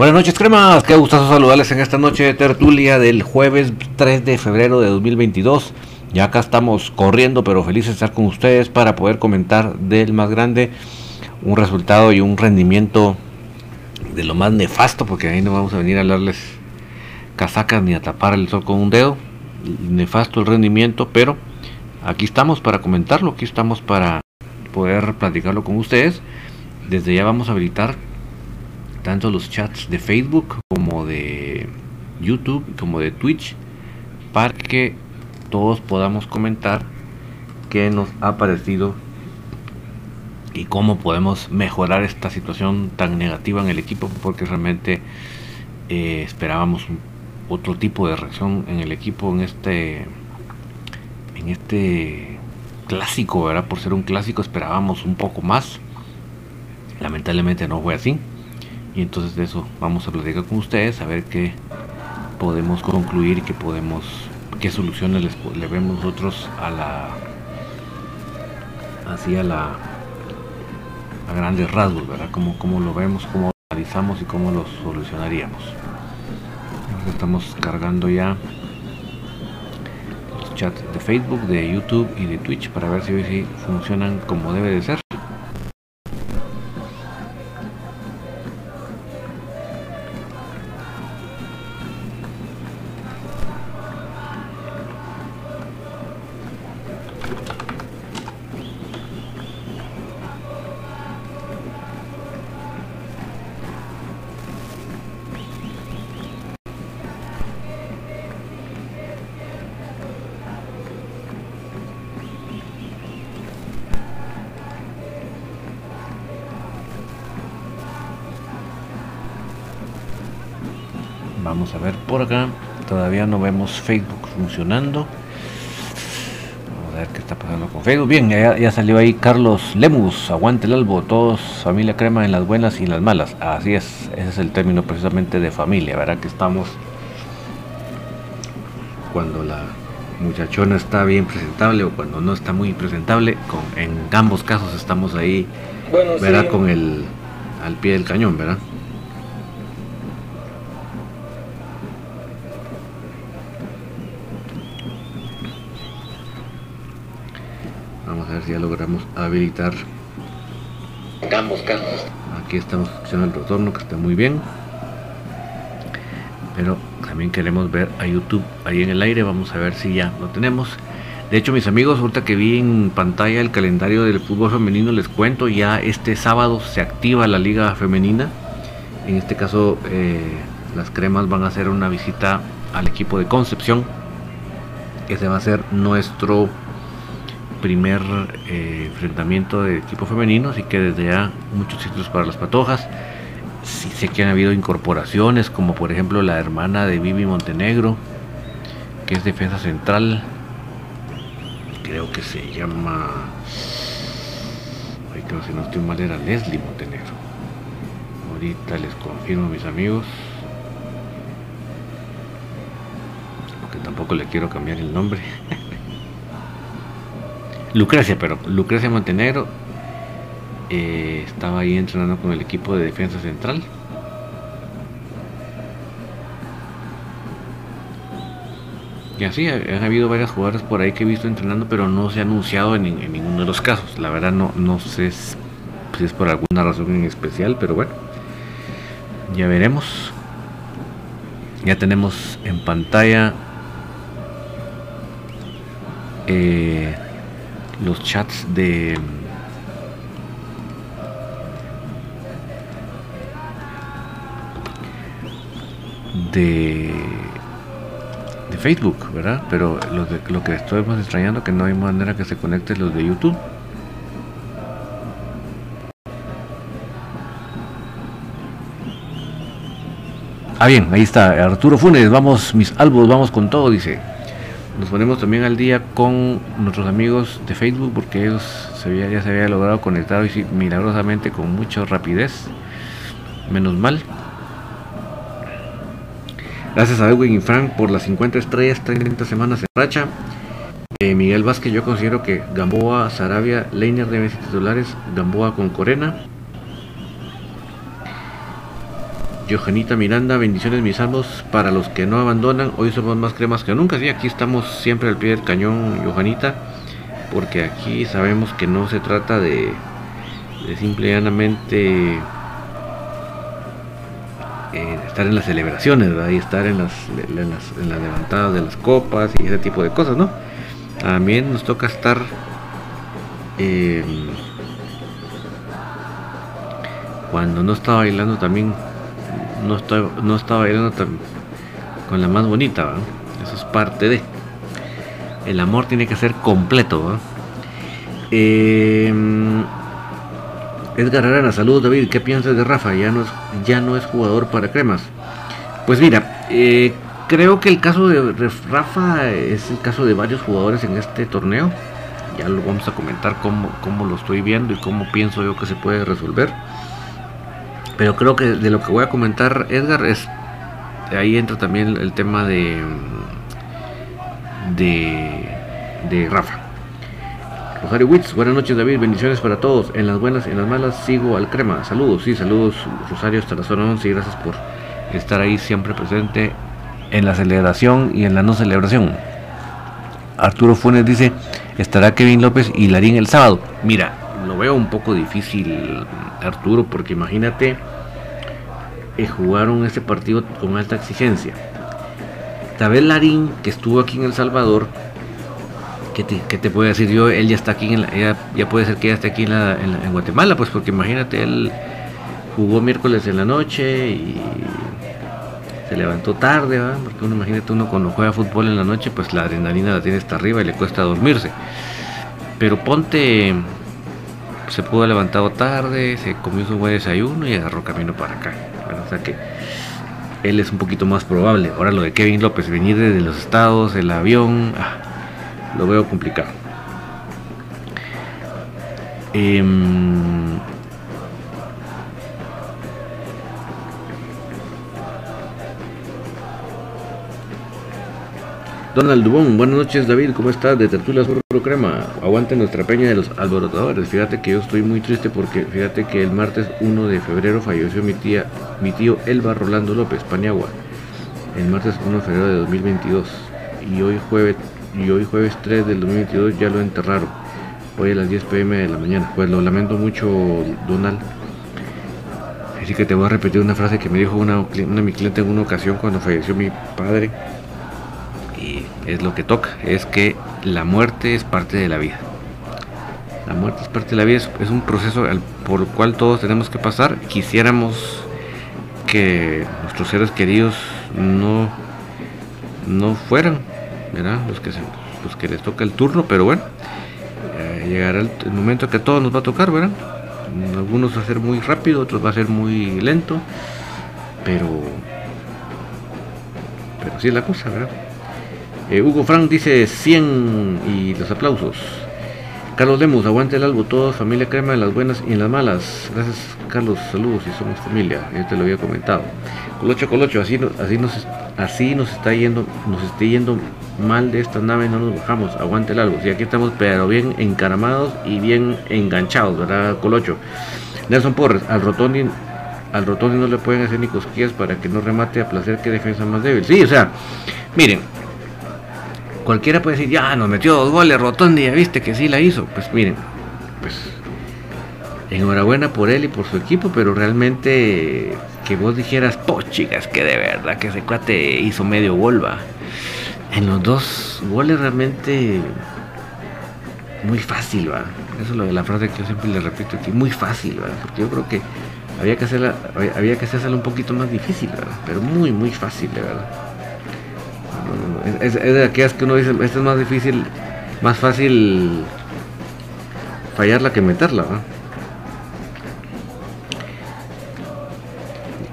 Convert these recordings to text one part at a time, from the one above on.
Buenas noches, cremas. Qué gustazo saludarles en esta noche de tertulia del jueves 3 de febrero de 2022. Ya acá estamos corriendo, pero felices de estar con ustedes para poder comentar del más grande un resultado y un rendimiento de lo más nefasto, porque ahí no vamos a venir a hablarles casacas ni a tapar el sol con un dedo. Nefasto el rendimiento, pero aquí estamos para comentarlo, aquí estamos para poder platicarlo con ustedes. Desde ya vamos a habilitar tanto los chats de Facebook como de YouTube como de Twitch para que todos podamos comentar qué nos ha parecido y cómo podemos mejorar esta situación tan negativa en el equipo porque realmente eh, esperábamos otro tipo de reacción en el equipo en este en este clásico verdad por ser un clásico esperábamos un poco más. Lamentablemente no fue así y entonces de eso vamos a platicar con ustedes a ver qué podemos concluir qué podemos qué soluciones les, le vemos nosotros a la así a la a grandes rasgos verdad cómo, cómo lo vemos cómo lo analizamos y cómo lo solucionaríamos estamos cargando ya los chats de Facebook de YouTube y de Twitch para ver si, si funcionan como debe de ser Facebook funcionando. Vamos a ver qué está pasando con Facebook. Bien, ya, ya salió ahí Carlos Lemus. Aguante el albo. Todos familia crema en las buenas y en las malas. Así es. Ese es el término precisamente de familia. Verá que estamos cuando la muchachona está bien presentable o cuando no está muy presentable. Con, en ambos casos estamos ahí. Bueno, verá sí. con el al pie del cañón, ¿verdad? Habilitar. En ambos casos. Aquí estamos escuchando el retorno que está muy bien. Pero también queremos ver a YouTube ahí en el aire. Vamos a ver si ya lo tenemos. De hecho, mis amigos, ahorita que vi en pantalla el calendario del fútbol femenino, les cuento, ya este sábado se activa la liga femenina. En este caso, eh, las cremas van a hacer una visita al equipo de Concepción. Ese va a ser nuestro primer eh, enfrentamiento de equipo femenino, así que desde ya muchos sitios para las patojas. Sí sé que han habido incorporaciones, como por ejemplo la hermana de Vivi Montenegro, que es defensa central, creo que se llama. Ay, creo que si no estoy mal era Leslie Montenegro. Ahorita les confirmo, mis amigos. Porque tampoco le quiero cambiar el nombre. Lucrecia, pero Lucrecia Montenegro eh, estaba ahí entrenando con el equipo de defensa central. Y así, han habido varias jugadoras por ahí que he visto entrenando, pero no se ha anunciado en, ninguno de los casos. La verdad no, no sé si es por alguna razón en especial, pero bueno, ya veremos. Ya tenemos en pantalla eh, los chats de de Facebook, ¿verdad? Pero lo, de, lo que estoy más extrañando que no hay manera que se conecte los de YouTube. Ah, bien, ahí está Arturo Funes. Vamos, mis albos, vamos con todo, dice. Nos ponemos también al día con nuestros amigos de Facebook porque ellos ya se había logrado conectar hoy milagrosamente con mucha rapidez. Menos mal. Gracias a Edwin y Frank por las 50 estrellas, 30 semanas en racha. Eh, Miguel Vázquez, yo considero que Gamboa, Sarabia, Leiner deben ser titulares, Gamboa con Corena. Johanita Miranda, bendiciones mis salvos para los que no abandonan. Hoy somos más cremas que nunca. Sí, aquí estamos siempre al pie del cañón, Johanita, porque aquí sabemos que no se trata de, de simple y llanamente eh, estar en las celebraciones, y estar en las, levantadas de las copas y ese tipo de cosas, ¿no? También nos toca estar eh, cuando no estaba bailando también no estaba, no estaba bailando con la más bonita, eso es parte de el amor tiene que ser completo. Eh, Edgar Arana, saludos David, ¿qué piensas de Rafa? Ya no es, ya no es jugador para cremas. Pues mira, eh, creo que el caso de Rafa es el caso de varios jugadores en este torneo. Ya lo vamos a comentar cómo, cómo lo estoy viendo y cómo pienso yo que se puede resolver. Pero creo que de lo que voy a comentar, Edgar, es ahí entra también el tema de de, de Rafa. Rosario Witz, buenas noches David, bendiciones para todos. En las buenas y en las malas sigo al crema. Saludos, sí, saludos Rosario hasta la zona 11 y gracias por estar ahí siempre presente en la celebración y en la no celebración. Arturo Funes dice, estará Kevin López y Larín el sábado. Mira, lo veo un poco difícil Arturo porque imagínate eh, jugaron este partido con alta exigencia. Tabel Larín, que estuvo aquí en El Salvador, ¿Qué te, puede decir yo? Él ya está aquí, en ya, puede ser que ya esté aquí en, Guatemala, pues porque imagínate, él jugó miércoles en la noche y se levantó tarde, porque uno imagínate uno cuando juega fútbol en la noche, pues la adrenalina la tiene hasta arriba y le cuesta dormirse. Pero ponte, se pudo haber levantado tarde, se comió su buen desayuno y agarró camino para acá. o sea que él es un poquito más probable. Ahora lo de Kevin López, venir desde los estados, el avión, ah, lo veo complicado. Em, Donald Dubón, buenas noches David, ¿cómo estás? De Tertulia Sur Crema, aguante nuestra peña de los alborotadores. Fíjate que yo estoy muy triste porque fíjate que el martes 1 de febrero falleció mi tía, mi tío Elba Rolando López, Paniagua. El martes 1 de febrero de 2022. Y hoy jueves y hoy jueves 3 del 2022 ya lo enterraron. Hoy a las 10 pm de la mañana. Pues lo lamento mucho, Donald. Así que te voy a repetir una frase que me dijo una, una mi cliente en una ocasión cuando falleció mi padre. Es lo que toca, es que la muerte es parte de la vida. La muerte es parte de la vida, es, un proceso por el cual todos tenemos que pasar. Quisiéramos que nuestros seres queridos no, no fueran los que, los que les toca el turno, pero bueno, eh, llegará el, momento que a todos nos va a tocar, ¿verdad? Algunos va a ser muy rápido, otros va a ser muy lento, pero pero sí es la cosa, ¿verdad? Eh, Hugo Frank dice 100 y los aplausos. Carlos Lemus, aguante el albo, todos, familia crema en las buenas y en las malas. Gracias, Carlos, saludos y somos familia, yo te lo había comentado. Colocho, Colocho, así, así, nos, así nos está yendo, nos está yendo mal de esta nave, no nos bajamos, aguante el albo. Y aquí estamos, pero bien encaramados y bien enganchados, ¿verdad, Colocho? Nelson Porres, al Rotondi, al Rotondi no le pueden hacer ni cosquillas para que no remate a placer que defensa más débil. Sí, o sea, miren, cualquiera puede decir, ya nos metió dos goles Rotondi, ya viste que sí la hizo. Pues miren, pues enhorabuena por él y por su equipo, pero realmente que vos dijeras, oh chicas, que de verdad que ese cuate hizo medio gol, va. En los dos goles realmente muy fácil, va. Eso es lo de la frase que yo siempre le repito aquí, muy fácil, va. Porque yo creo que había que hacerla, había que hacerla un poquito más difícil, ¿verdad? Pero muy, muy fácil, de verdad. Es, de aquellas que uno dice, esta es más difícil, más fácil fallarla que meterla, ¿verdad?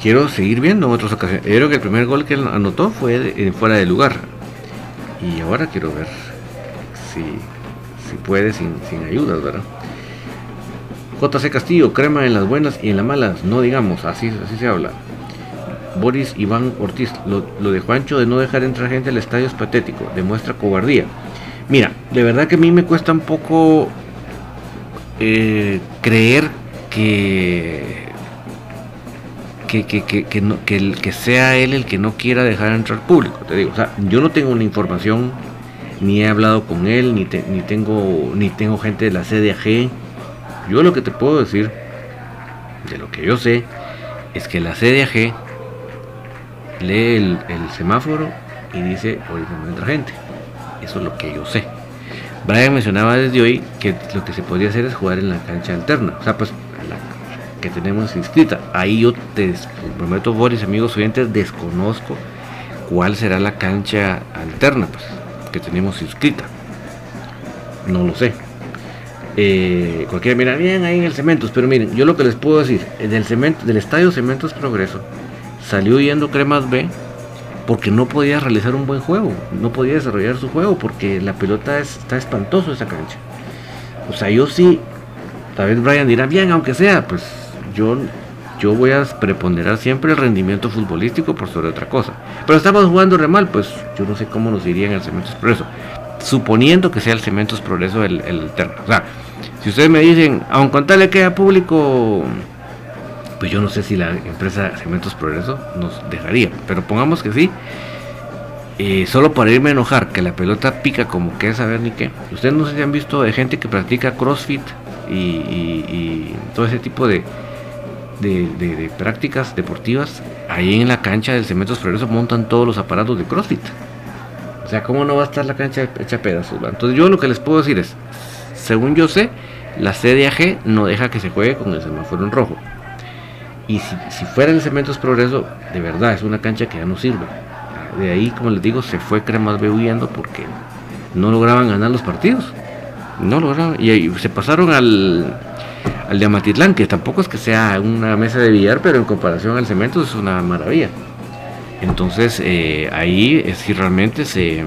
Quiero seguir viendo en otras ocasiones. Creo que el primer gol que anotó fue fuera de lugar. Y ahora quiero ver si, si puede sin, sin ayudas, ¿verdad? JC Castillo, crema en las buenas y en las malas, no digamos, así, así se habla. Boris Iván Ortiz, lo, de Juancho de no dejar entrar gente al estadio es patético, demuestra cobardía. Mira, de verdad que a mí me cuesta un poco eh, creer que que, que, que, que, que, sea él el que no quiera dejar entrar público. Te digo, o sea, yo no tengo una información, ni he hablado con él, ni, ni, tengo, ni tengo gente de la CDAG yo lo que te puedo decir, de lo que yo sé, es que la CDAG lee el, semáforo y dice, ahorita no entra gente. Eso es lo que yo sé. Brian mencionaba desde hoy que lo que se podría hacer es jugar en la cancha alterna. O sea, pues la que tenemos inscrita. Ahí yo te prometo, Boris, amigos oyentes, desconozco cuál será la cancha alterna pues, que tenemos inscrita. No lo sé. Eh, cualquiera mira bien ahí en el Cementos, pero miren, yo lo que les puedo decir, del, cemento, del estadio Cementos Progreso salió yendo Cremas B porque no podía realizar un buen juego, no podía desarrollar su juego porque la pelota está espantoso esa cancha. O sea, yo sí, tal vez Brian dirá, bien, aunque sea, pues yo, yo voy a preponderar siempre el rendimiento futbolístico por sobre otra cosa. Pero estamos jugando re mal, pues yo no sé cómo nos iría en el Cementos Progreso. Suponiendo que sea el Cementos Progreso el, el terno. O sea, si ustedes me dicen, aun con tal le queda público, pues yo no sé si la empresa Cementos Progreso nos dejaría. Pero pongamos que sí. Eh, solo para irme a enojar, que la pelota pica como que saber ni qué. Ustedes no sé si han visto de gente que practica CrossFit y, todo ese tipo de, de, prácticas deportivas. Ahí en la cancha del Cementos Progreso montan todos los aparatos de CrossFit. O sea, ¿cómo no va a estar la cancha hecha pedazos? Entonces yo lo que les puedo decir es, según yo sé, la CDAG no deja que se juegue con el semáforo en rojo. Y si, fuera el Cementos Progreso, de verdad es una cancha que ya no sirve. De ahí, como les digo, se fue Cremas B porque no lograban ganar los partidos. No lograban. Y, se pasaron al, al de Amatitlán, que tampoco es que sea una mesa de billar, pero en comparación al Cementos es una maravilla. Entonces eh, ahí es si realmente se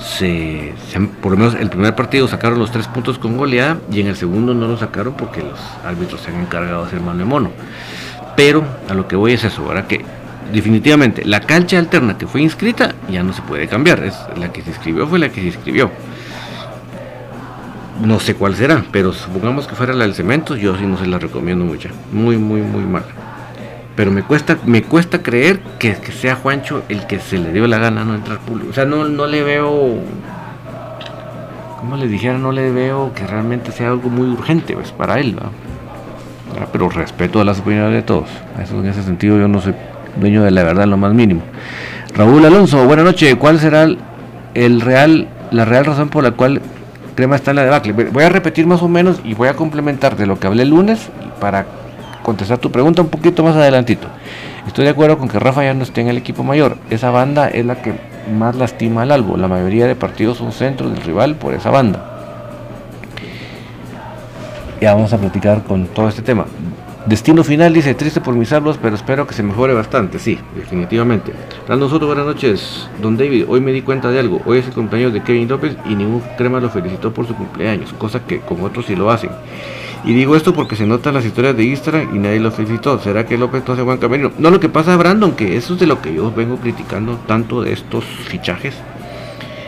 se, por lo menos el primer partido sacaron los tres puntos con goleada y en el segundo no lo sacaron porque los árbitros se han encargado de hacer mano de mono. Pero a lo que voy es eso, ahora que definitivamente la cancha alterna que fue inscrita ya no se puede cambiar, es la que se inscribió fue la que se inscribió. No sé cuál será, pero supongamos que fuera la del cemento, yo sí no se la recomiendo mucho, muy muy muy mal pero me cuesta me cuesta creer que, sea Juancho el que se le dio la gana no entrar público. O sea, no, no le veo, como les dijera, no le veo que realmente sea algo muy urgente pues, para él. Ah, pero respeto a las opiniones de todos. Eso, en ese sentido yo no soy dueño de la verdad lo más mínimo. Raúl Alonso, buenas noches. ¿Cuál será el real, la real razón por la cual Crema está en la debacle? Voy a repetir más o menos y voy a complementar de lo que hablé el lunes para contestar tu pregunta un poquito más adelantito. Estoy de acuerdo con que Rafa ya no esté en el equipo mayor. Esa banda es la que más lastima al Albo. La mayoría de partidos son centros del rival por esa banda. Ya vamos a platicar con todo este tema. Destino final dice, triste por mis hablos, pero espero que se mejore bastante. Sí, definitivamente. Dando nosotros buenas noches, don David. Hoy me di cuenta de algo. Hoy es el cumpleaños de Kevin López y ningún crema lo felicitó por su cumpleaños, cosa que con otros sí lo hacen. Y digo esto porque se notan las historias de Instagram y nadie lo felicitó. ¿Será que López no hace buen camino? No, lo que pasa, Brandon, que eso es de lo que yo vengo criticando tanto de estos fichajes.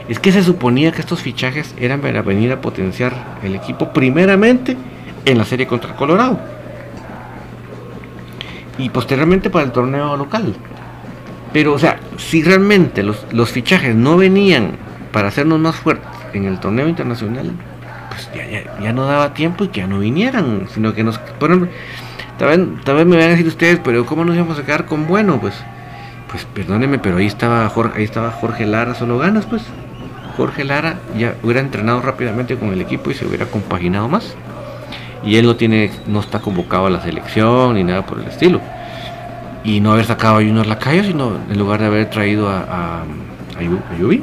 Es que se suponía que estos fichajes eran para venir a potenciar el equipo primeramente en la serie contra Colorado y posteriormente para el torneo local. Pero, o sea, si realmente los, los fichajes no venían para hacernos más fuertes en el torneo internacional, pues ya, ya, no daba tiempo y que ya no vinieran, sino que nos ponen... Tal vez, me van a decir ustedes, pero ¿cómo nos íbamos a quedar con bueno? Pues, pues perdónenme, pero ahí estaba Jorge, ahí estaba Jorge Lara, solo ganas, pues. Jorge Lara ya hubiera entrenado rápidamente con el equipo y se hubiera compaginado más y él no tiene no está convocado a la selección ni nada por el estilo y no haber sacado a Junior Lacayo sino en lugar de haber traído a, a, a Yubi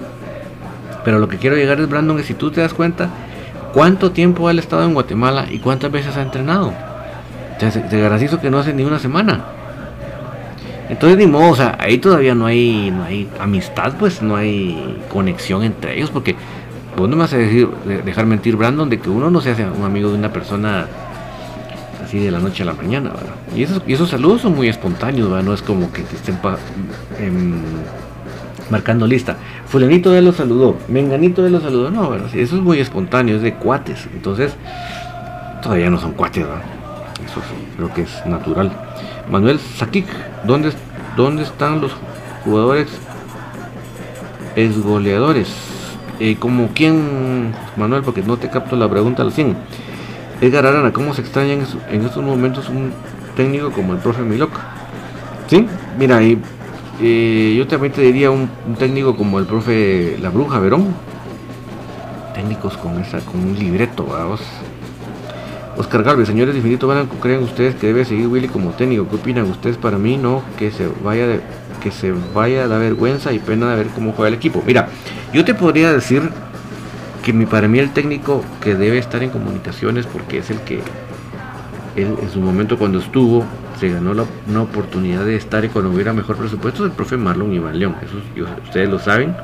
pero lo que quiero llegar es Brandon que si tú te das cuenta cuánto tiempo ha estado en Guatemala y cuántas veces ha entrenado te, te garantizo que no hace ni una semana entonces ni modo o sea ahí todavía no hay no hay amistad pues no hay conexión entre ellos porque Vos no me vas a decir, dejar mentir, Brandon, de que uno no se hace un amigo de una persona así de la noche a la mañana, ¿verdad? Y esos, y esos saludos son muy espontáneos, ¿verdad? No es como que te estén em, marcando lista. Fulanito de los saludó, Menganito de los saludó, no, ¿verdad? Eso es muy espontáneo, es de cuates. Entonces, todavía no son cuates, ¿verdad? Eso creo que es natural. Manuel Sakik, ¿dónde, ¿dónde están los jugadores esgoleadores? Eh, como quién, Manuel, porque no te capto la pregunta al 100. Edgar Arana, ¿cómo se extraña en, estos momentos un técnico como el profe Milok? Sí, mira, y, eh, yo también te diría un, técnico como el profe La Bruja Verón. Técnicos con esa, con un libreto, vamos. Oscar Galvez, señores de Infinito ¿creen ustedes que debe seguir Willy como técnico? ¿Qué opinan ustedes? Para mí no, que se vaya de, que se vaya da vergüenza y pena de ver cómo juega el equipo. Mira, yo te podría decir que mi, para mí el técnico que debe estar en comunicaciones porque es el que en su momento cuando estuvo se ganó la, una oportunidad de estar y cuando hubiera mejor presupuesto es el profe Marlon Iván León. Eso ustedes lo saben.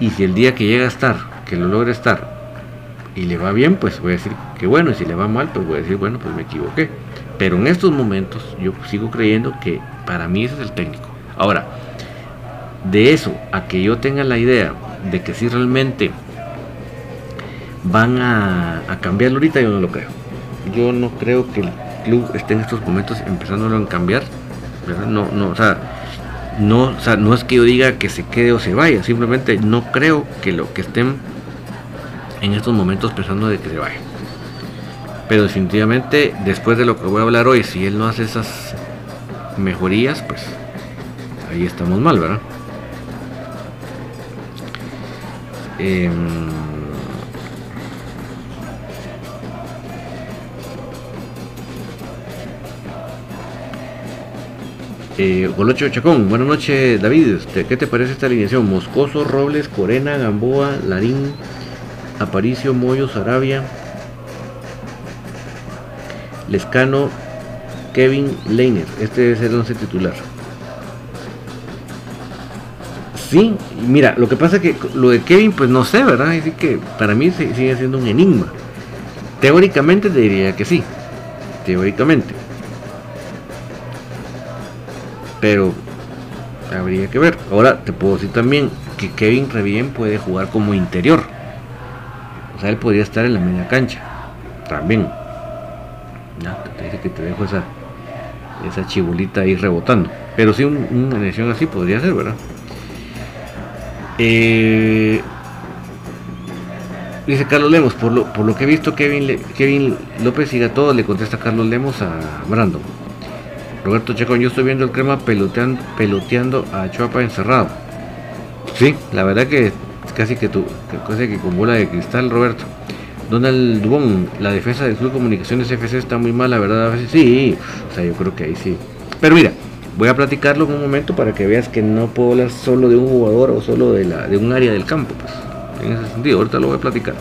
Y si el día que llega a estar, que lo logra estar y le va bien, pues voy a decir que bueno. Y si le va mal, pues voy a decir, bueno, pues me equivoqué. Pero en estos momentos yo sigo creyendo que para mí ese es el técnico. Ahora, de eso a que yo tenga la idea de que si realmente van a, cambiarlo ahorita, yo no lo creo. Yo no creo que club esté en estos momentos empezándolo a cambiar. No, no, o sea, no, o sea, no es que yo diga que se quede o se vaya, simplemente no creo que lo que estén en estos momentos pensando de que se vaya. Pero definitivamente, después de lo que voy a hablar hoy, si él no hace esas mejorías, pues ahí estamos mal, ¿verdad? Eh, eh, Golocho Chacón, buenas noches David, este, ¿qué te parece esta alineación? Moscoso, Robles, Corena, Gamboa, Larín, Aparicio, Moyo, Sarabia, Lescano, Kevin Leiner, este debe ser el once titular. Sí, mira, lo que pasa es que lo de Kevin, pues no sé, ¿verdad? Así que para mí sigue siendo un enigma. Teóricamente te diría que sí. Teóricamente. Pero habría que ver. Ahora te puedo decir también que Kevin Revien puede jugar como interior. O sea, él podría estar en la media cancha. También. Ya, te dice que te dejo esa, esa chibulita ahí rebotando. Pero sí, una lesión así podría ser, ¿verdad? Eh, dice Carlos Lemos, por lo, por lo que he visto, Kevin, Kevin López siga todo, le contesta Carlos Lemos a Brandon. Roberto Chacón, yo estoy viendo el crema peloteando, a Chuapa encerrado. Sí, la verdad que casi que tu, casi que con bola de cristal, Roberto. Donald Dubón, la defensa del Club Comunicaciones FC está muy mal, la verdad, sí, o sea, yo creo que ahí sí. Pero mira, Voy a platicarlo en un momento para que veas que no puedo hablar solo de un jugador o solo de, la, de un área del campo. Pues, en ese sentido, ahorita lo voy a platicar.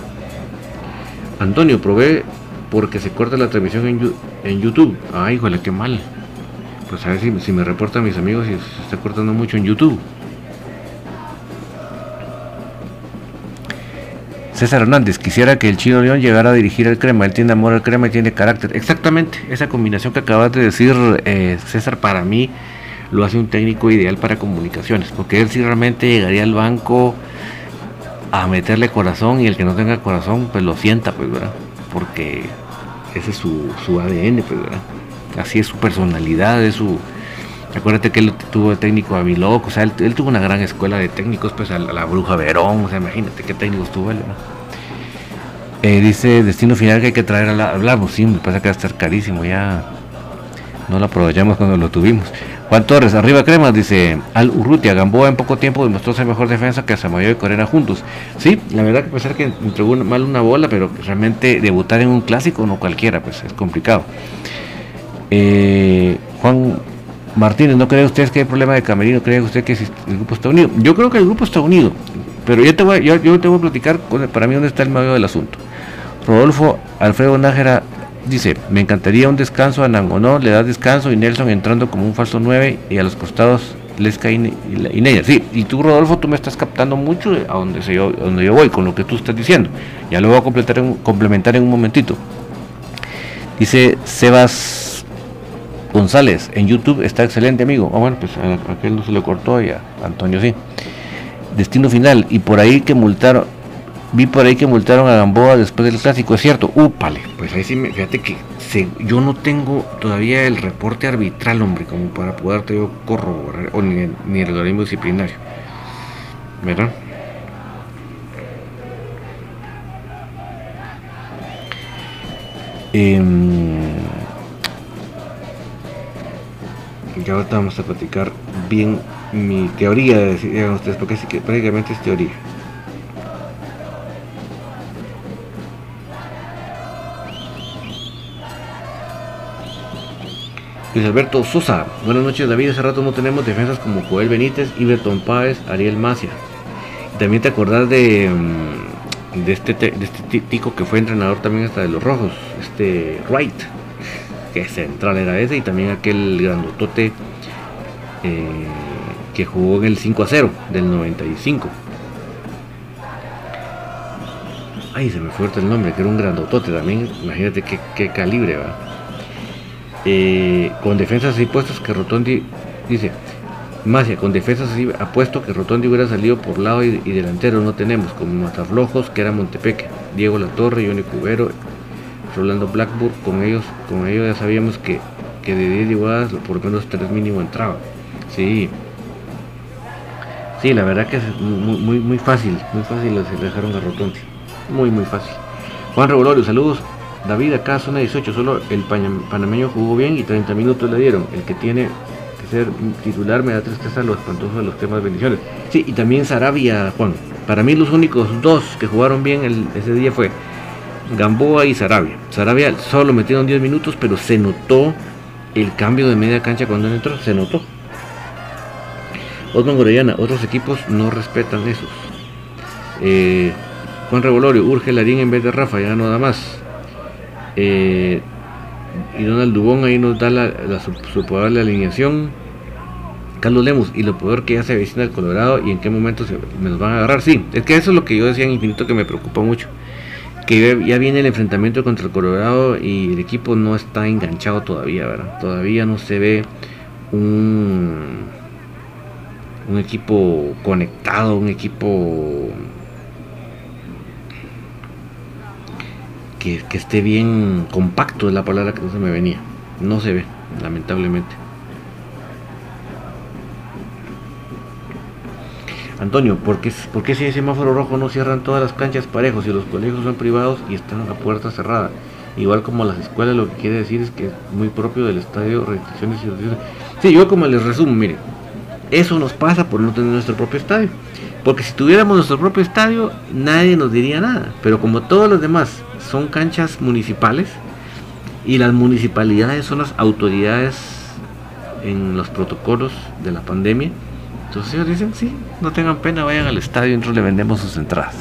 Antonio, probé porque se corta la transmisión en, en YouTube. Ay, híjole, qué mal. Pues a ver si, me reportan mis amigos si se está cortando mucho en YouTube. César Hernández, quisiera que el Chino León llegara a dirigir el crema. Él tiene amor al crema y tiene carácter. Exactamente, esa combinación que acabas de decir, eh, César, para mí lo hace un técnico ideal para comunicaciones. Porque él sí realmente llegaría al banco a meterle corazón y el que no tenga corazón, pues lo sienta, pues, ¿verdad? Porque ese es su, su ADN, pues, ¿verdad? Así es su personalidad, es su, Acuérdate que él tuvo de técnico a Miloc, o sea, él, tuvo una gran escuela de técnicos, pues a la, Bruja Verón, o sea, imagínate qué técnicos tuvo él, ¿no? Eh, dice Destino Final que hay que traer a la, hablamos, sí, me pasa que va a estar carísimo, ya no lo aprovechamos cuando lo tuvimos. Juan Torres, arriba cremas, dice Al Urrutia, Gamboa en poco tiempo demostró ser mejor defensa que Samayo y Corena juntos. Sí, la verdad que puede ser que entregó mal una bola, pero realmente debutar en un clásico no cualquiera, pues es complicado. Eh, Juan Martínez, ¿no cree usted que hay problema de camerino? ¿Cree usted que el grupo está unido? Yo creo que el grupo está unido, pero yo te voy, yo, te voy a platicar para mí dónde está el medio del asunto. Rodolfo Alfredo Nájera dice, me encantaría un descanso a Nangonó, le da descanso y Nelson entrando como un falso 9 y a los costados Lesca y, y, Sí, y tú Rodolfo, tú me estás captando mucho a donde, yo, donde yo voy con lo que tú estás diciendo. Ya lo voy a completar complementar en un momentito. Dice Sebas González en YouTube está excelente, amigo. Ah, bueno, pues a aquel no se le cortó y a Antonio sí. Destino final. Y por ahí que multaron. Vi por ahí que multaron a Gamboa después del clásico, es cierto. Úpale. Pues ahí sí me. Fíjate que yo no tengo todavía el reporte arbitral, hombre, como para poderte yo corroborar. O ni, ni el organismo disciplinario. ¿Verdad? Eh, que ahorita vamos a platicar bien mi teoría, digan ustedes, porque que prácticamente es teoría. Luis Alberto Sosa, buenas noches David, hace rato no tenemos defensas como Joel Benítez, Iberton Páez, Ariel Macia. también te acordás de, mm, de este, de este tico que fue entrenador también hasta de los rojos, este Wright que central era ese, y también aquel grandotote eh, que jugó en el 5 a 0 del 95. Ay, se me fue el nombre, que era un grandotote también. Imagínate qué, calibre va. Eh, con defensas así puestos que Rotondi dice. Macia, con defensas así apuesto que Rotondi hubiera salido por lado y, delantero no tenemos, como Mataflojos, que era Montepeque, Diego Latorre, Johnny Cubero, Rolando Blackburn, con ellos, con ellos ya sabíamos que, que de 10 iguadas por lo menos 3 mínimo entraba. Sí. Sí, la verdad que es muy, muy, fácil, muy fácil se dejaron a Rotondi. Muy, muy fácil. Juan Revolorio, saludos. David, acá zona 18, solo el panameño jugó bien y 30 minutos le dieron. El que tiene que ser titular me da tristeza lo espantoso de los temas bendiciones. Sí, y también Sarabia, Juan. Para mí los únicos dos que jugaron bien ese día fue Gamboa y Sarabia. Sarabia solo metieron 10 minutos, pero se notó el cambio de media cancha cuando entró, se notó. Osman Gorellana, otros equipos no respetan esos. Eh, Juan Revolorio, urge Larín en vez de Rafa, ya nada más. Eh, y Donald Dubón ahí nos da la, su, probable alineación. Carlos Lemos, y lo peor que ya se avecina el Colorado y en qué momento se, me nos van a agarrar. Sí, es que eso es lo que yo decía en Infinito que me preocupa mucho que ya viene el enfrentamiento contra el Colorado y el equipo no está enganchado todavía, ¿verdad? Todavía no se ve un, un equipo conectado, un equipo que, que esté bien compacto, es la palabra que no se me venía. No se ve, lamentablemente. Antonio, ¿por qué, si hay semáforo rojo no cierran todas las canchas parejos y los colegios son privados y están a puerta cerrada? Igual como las escuelas, lo que quiere decir es que es muy propio del estadio, restricciones y restricciones. Sí, yo como les resumo, miren, eso nos pasa por no tener nuestro propio estadio. Porque si tuviéramos nuestro propio estadio, nadie nos diría nada. Pero como todos los demás son canchas municipales y las municipalidades son las autoridades en los protocolos de la pandemia, entonces ellos dicen, sí, no tengan pena, vayan al estadio y nosotros le vendemos sus entradas.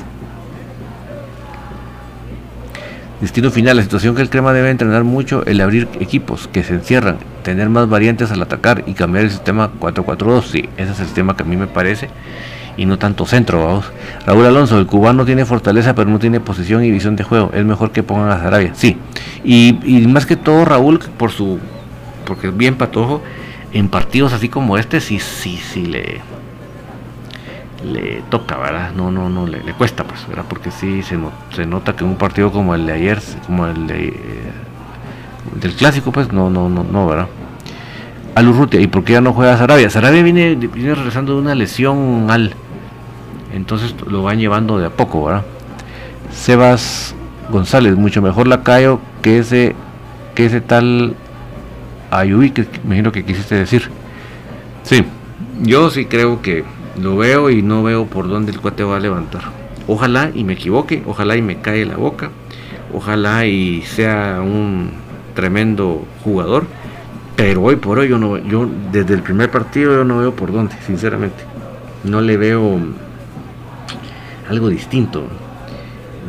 Destino final, la situación que el crema debe entrenar mucho, el abrir equipos que se encierran, tener más variantes al atacar y cambiar el sistema 4-4-2. Sí, ese es el sistema que a mí me parece y no tanto centro, vamos. Raúl Alonso, el cubano tiene fortaleza pero no tiene posición y visión de juego. Es mejor que pongan a Sarabia, sí. Y, y más que todo Raúl, por su, porque es bien patojo, en partidos así como este sí, sí, sí le, le toca, ¿verdad? No, no, no, le, cuesta, pues, ¿verdad? Porque sí se, se nota que un partido como el de ayer, como el de, eh, del clásico, pues, no, no, no, no, ¿verdad? Alurrutia, ¿y por qué ya no juega Sarabia? Sarabia viene, viene regresando de una lesión al, entonces lo van llevando de a poco, ¿verdad? Sebas González, mucho mejor Lacayo que ese, que ese tal Ayubi, que me imagino que quisiste decir. Sí, yo sí creo que lo veo y no veo por dónde el cuate va a levantar. Ojalá y me equivoque, ojalá y me cae la boca, ojalá y sea un tremendo jugador, pero hoy por hoy yo no yo desde el primer partido yo no veo por dónde, sinceramente. No le veo algo distinto.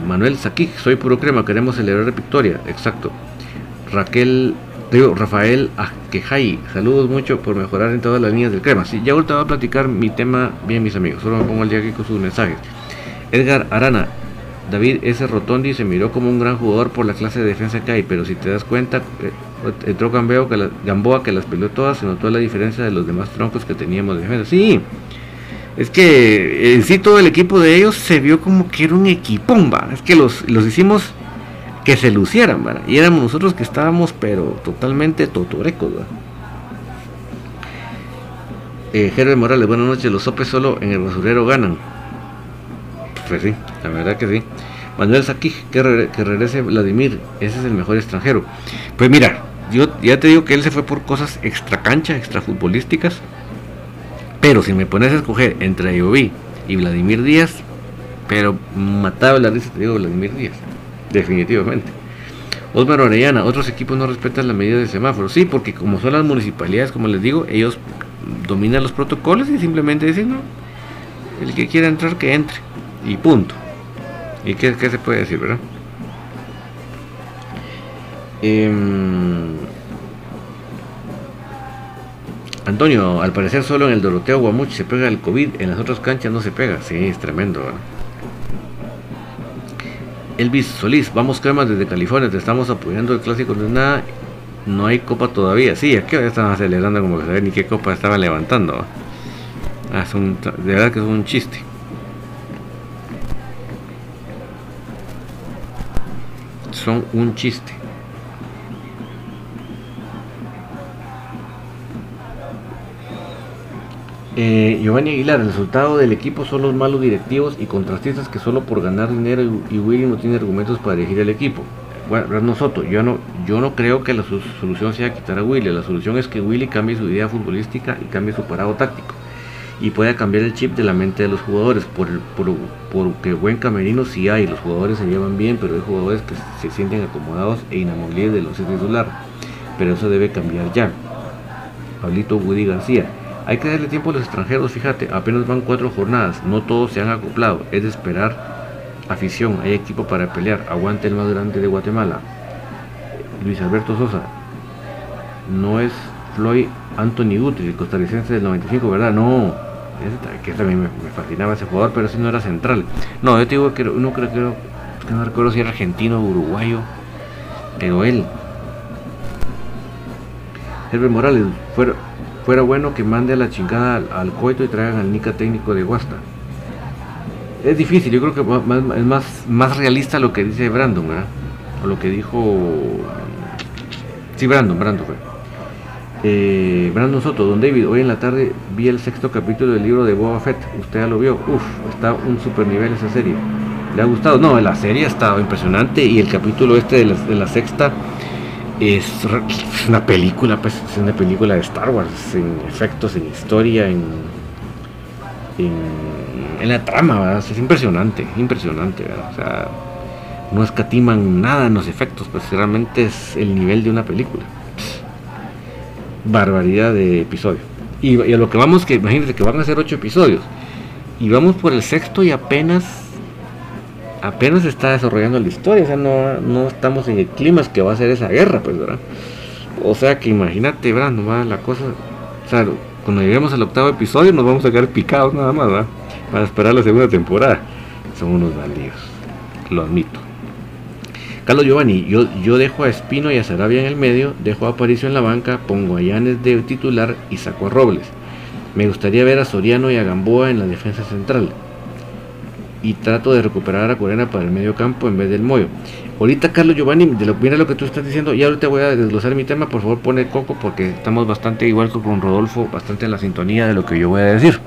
Manuel Saquí, soy puro crema, queremos celebrar victoria, exacto. Raquel Digo, Rafael Aquejay, saludos mucho por mejorar en todas las líneas del crema. Sí, ya ahorita voy a platicar mi tema bien, mis amigos. Solo me pongo al día aquí con sus mensajes. Edgar Arana, David S. Rotondi se miró como un gran jugador por la clase de defensa que hay, pero si te das cuenta, eh, entró Gamboa que, la, Gamboa que las peleó todas, se notó la diferencia de los demás troncos que teníamos de defensa. Sí, es que en sí todo el equipo de ellos se vio como que era un equipomba. Es que los, los hicimos que se lucieran, ¿verdad? Y éramos nosotros que estábamos, pero totalmente totorecos, ¿verdad? Eh, Morales, buenas noches. Los sopes solo en el basurero ganan. Pues sí, la verdad que sí. Manuel que, que regrese Vladimir, ese es el mejor extranjero. Pues mira, yo ya te digo que él se fue por cosas extra cancha, extra futbolísticas. Pero si me pones a escoger entre Ayoví y Vladimir Díaz, pero mataba la risa, te digo Vladimir Díaz definitivamente. Osmar Orellana, otros equipos no respetan la medida de semáforo. Sí, porque como son las municipalidades, como les digo, ellos dominan los protocolos y simplemente dicen, no, el que quiera entrar, que entre. Y punto. ¿Y qué, qué se puede decir, verdad? Em, Antonio, al parecer solo en el Doroteo Guamuchi se pega el COVID, en las otras canchas no se pega. Sí, es tremendo. ¿verdad? Elvis Solís, vamos cremas desde California, te estamos apoyando el clásico de nada, no hay copa todavía. Sí, es que ya estaban celebrando como que saber ni qué copa estaba levantando. Ah, de verdad que es un chiste. Son un chiste. Eh, Giovanni Aguilar, el resultado del equipo son los malos directivos y contrastistas que solo por ganar dinero y, Willy no tiene argumentos para elegir el equipo. Bueno, Brandon Soto, yo no, yo no creo que la solución sea quitar a Willy, la solución es que Willy cambie su idea futbolística y cambie su parado táctico y pueda cambiar el chip de la mente de los jugadores, por, por, porque buen camerino sí hay, los jugadores se llevan bien, pero hay jugadores que se sienten acomodados e inamovibles de los titular, pero eso debe cambiar ya. Pablito Woody García, hay que darle tiempo a los extranjeros, fíjate, apenas van cuatro jornadas, no todos se han acoplado, es de esperar afición, hay equipo para pelear, aguante el más grande de Guatemala. Luis Alberto Sosa, no es Floyd Anthony Guti, el costarricense del 95, ¿verdad? No, que también me, fascinaba ese jugador, pero ese no era central. No, yo te digo que no creo, creo que no recuerdo si era argentino o uruguayo, pero él. Herbert Morales, fuera Fuera bueno que mande a la chingada al, coito y traigan al Nica técnico de Guasta. Es difícil, yo creo que es más, realista lo que dice Brandon. O lo que dijo. Sí, Brandon, Brandon fue. Eh, Brandon Soto, don David, hoy en la tarde vi el sexto capítulo del libro de Boba Fett. Usted ya lo vio. Uf, está un super nivel esa serie. ¿Le ha gustado? No, la serie ha estado impresionante y el capítulo este de la sexta es una película, pues es una película de Star Wars, en efectos, en historia, en, en, la trama, es impresionante, impresionante, o sea, no escatiman nada en los efectos, pues realmente es el nivel de una película. Barbaridad de episodio. Y, y, a lo que vamos, que imagínense que van a ser ocho episodios, y vamos por el sexto y apenas apenas está desarrollando la historia, o sea, no, no estamos en el clima que va a ser esa guerra, pues, ¿verdad? O sea que imagínate, ¿verdad? No va la cosa, o sea, cuando lleguemos al octavo episodio nos vamos a quedar picados nada más, ¿verdad? Para esperar la segunda temporada. Son unos bandidos, lo admito. Carlos Giovanni, yo, yo dejo a Espino y a Sarabia en el medio, dejo a Aparicio en la banca, pongo a Llanes de titular y saco a Robles. Me gustaría ver a Soriano y a Gamboa en la defensa central. Y trato de recuperar a Corena para el medio campo en vez del Moyo. Ahorita, Carlos Giovanni, de lo, mira lo que tú estás diciendo. Y ahorita voy a desglosar mi tema. Por favor, pone coco porque estamos bastante igual que con Rodolfo, bastante en la sintonía de lo que yo voy a decir.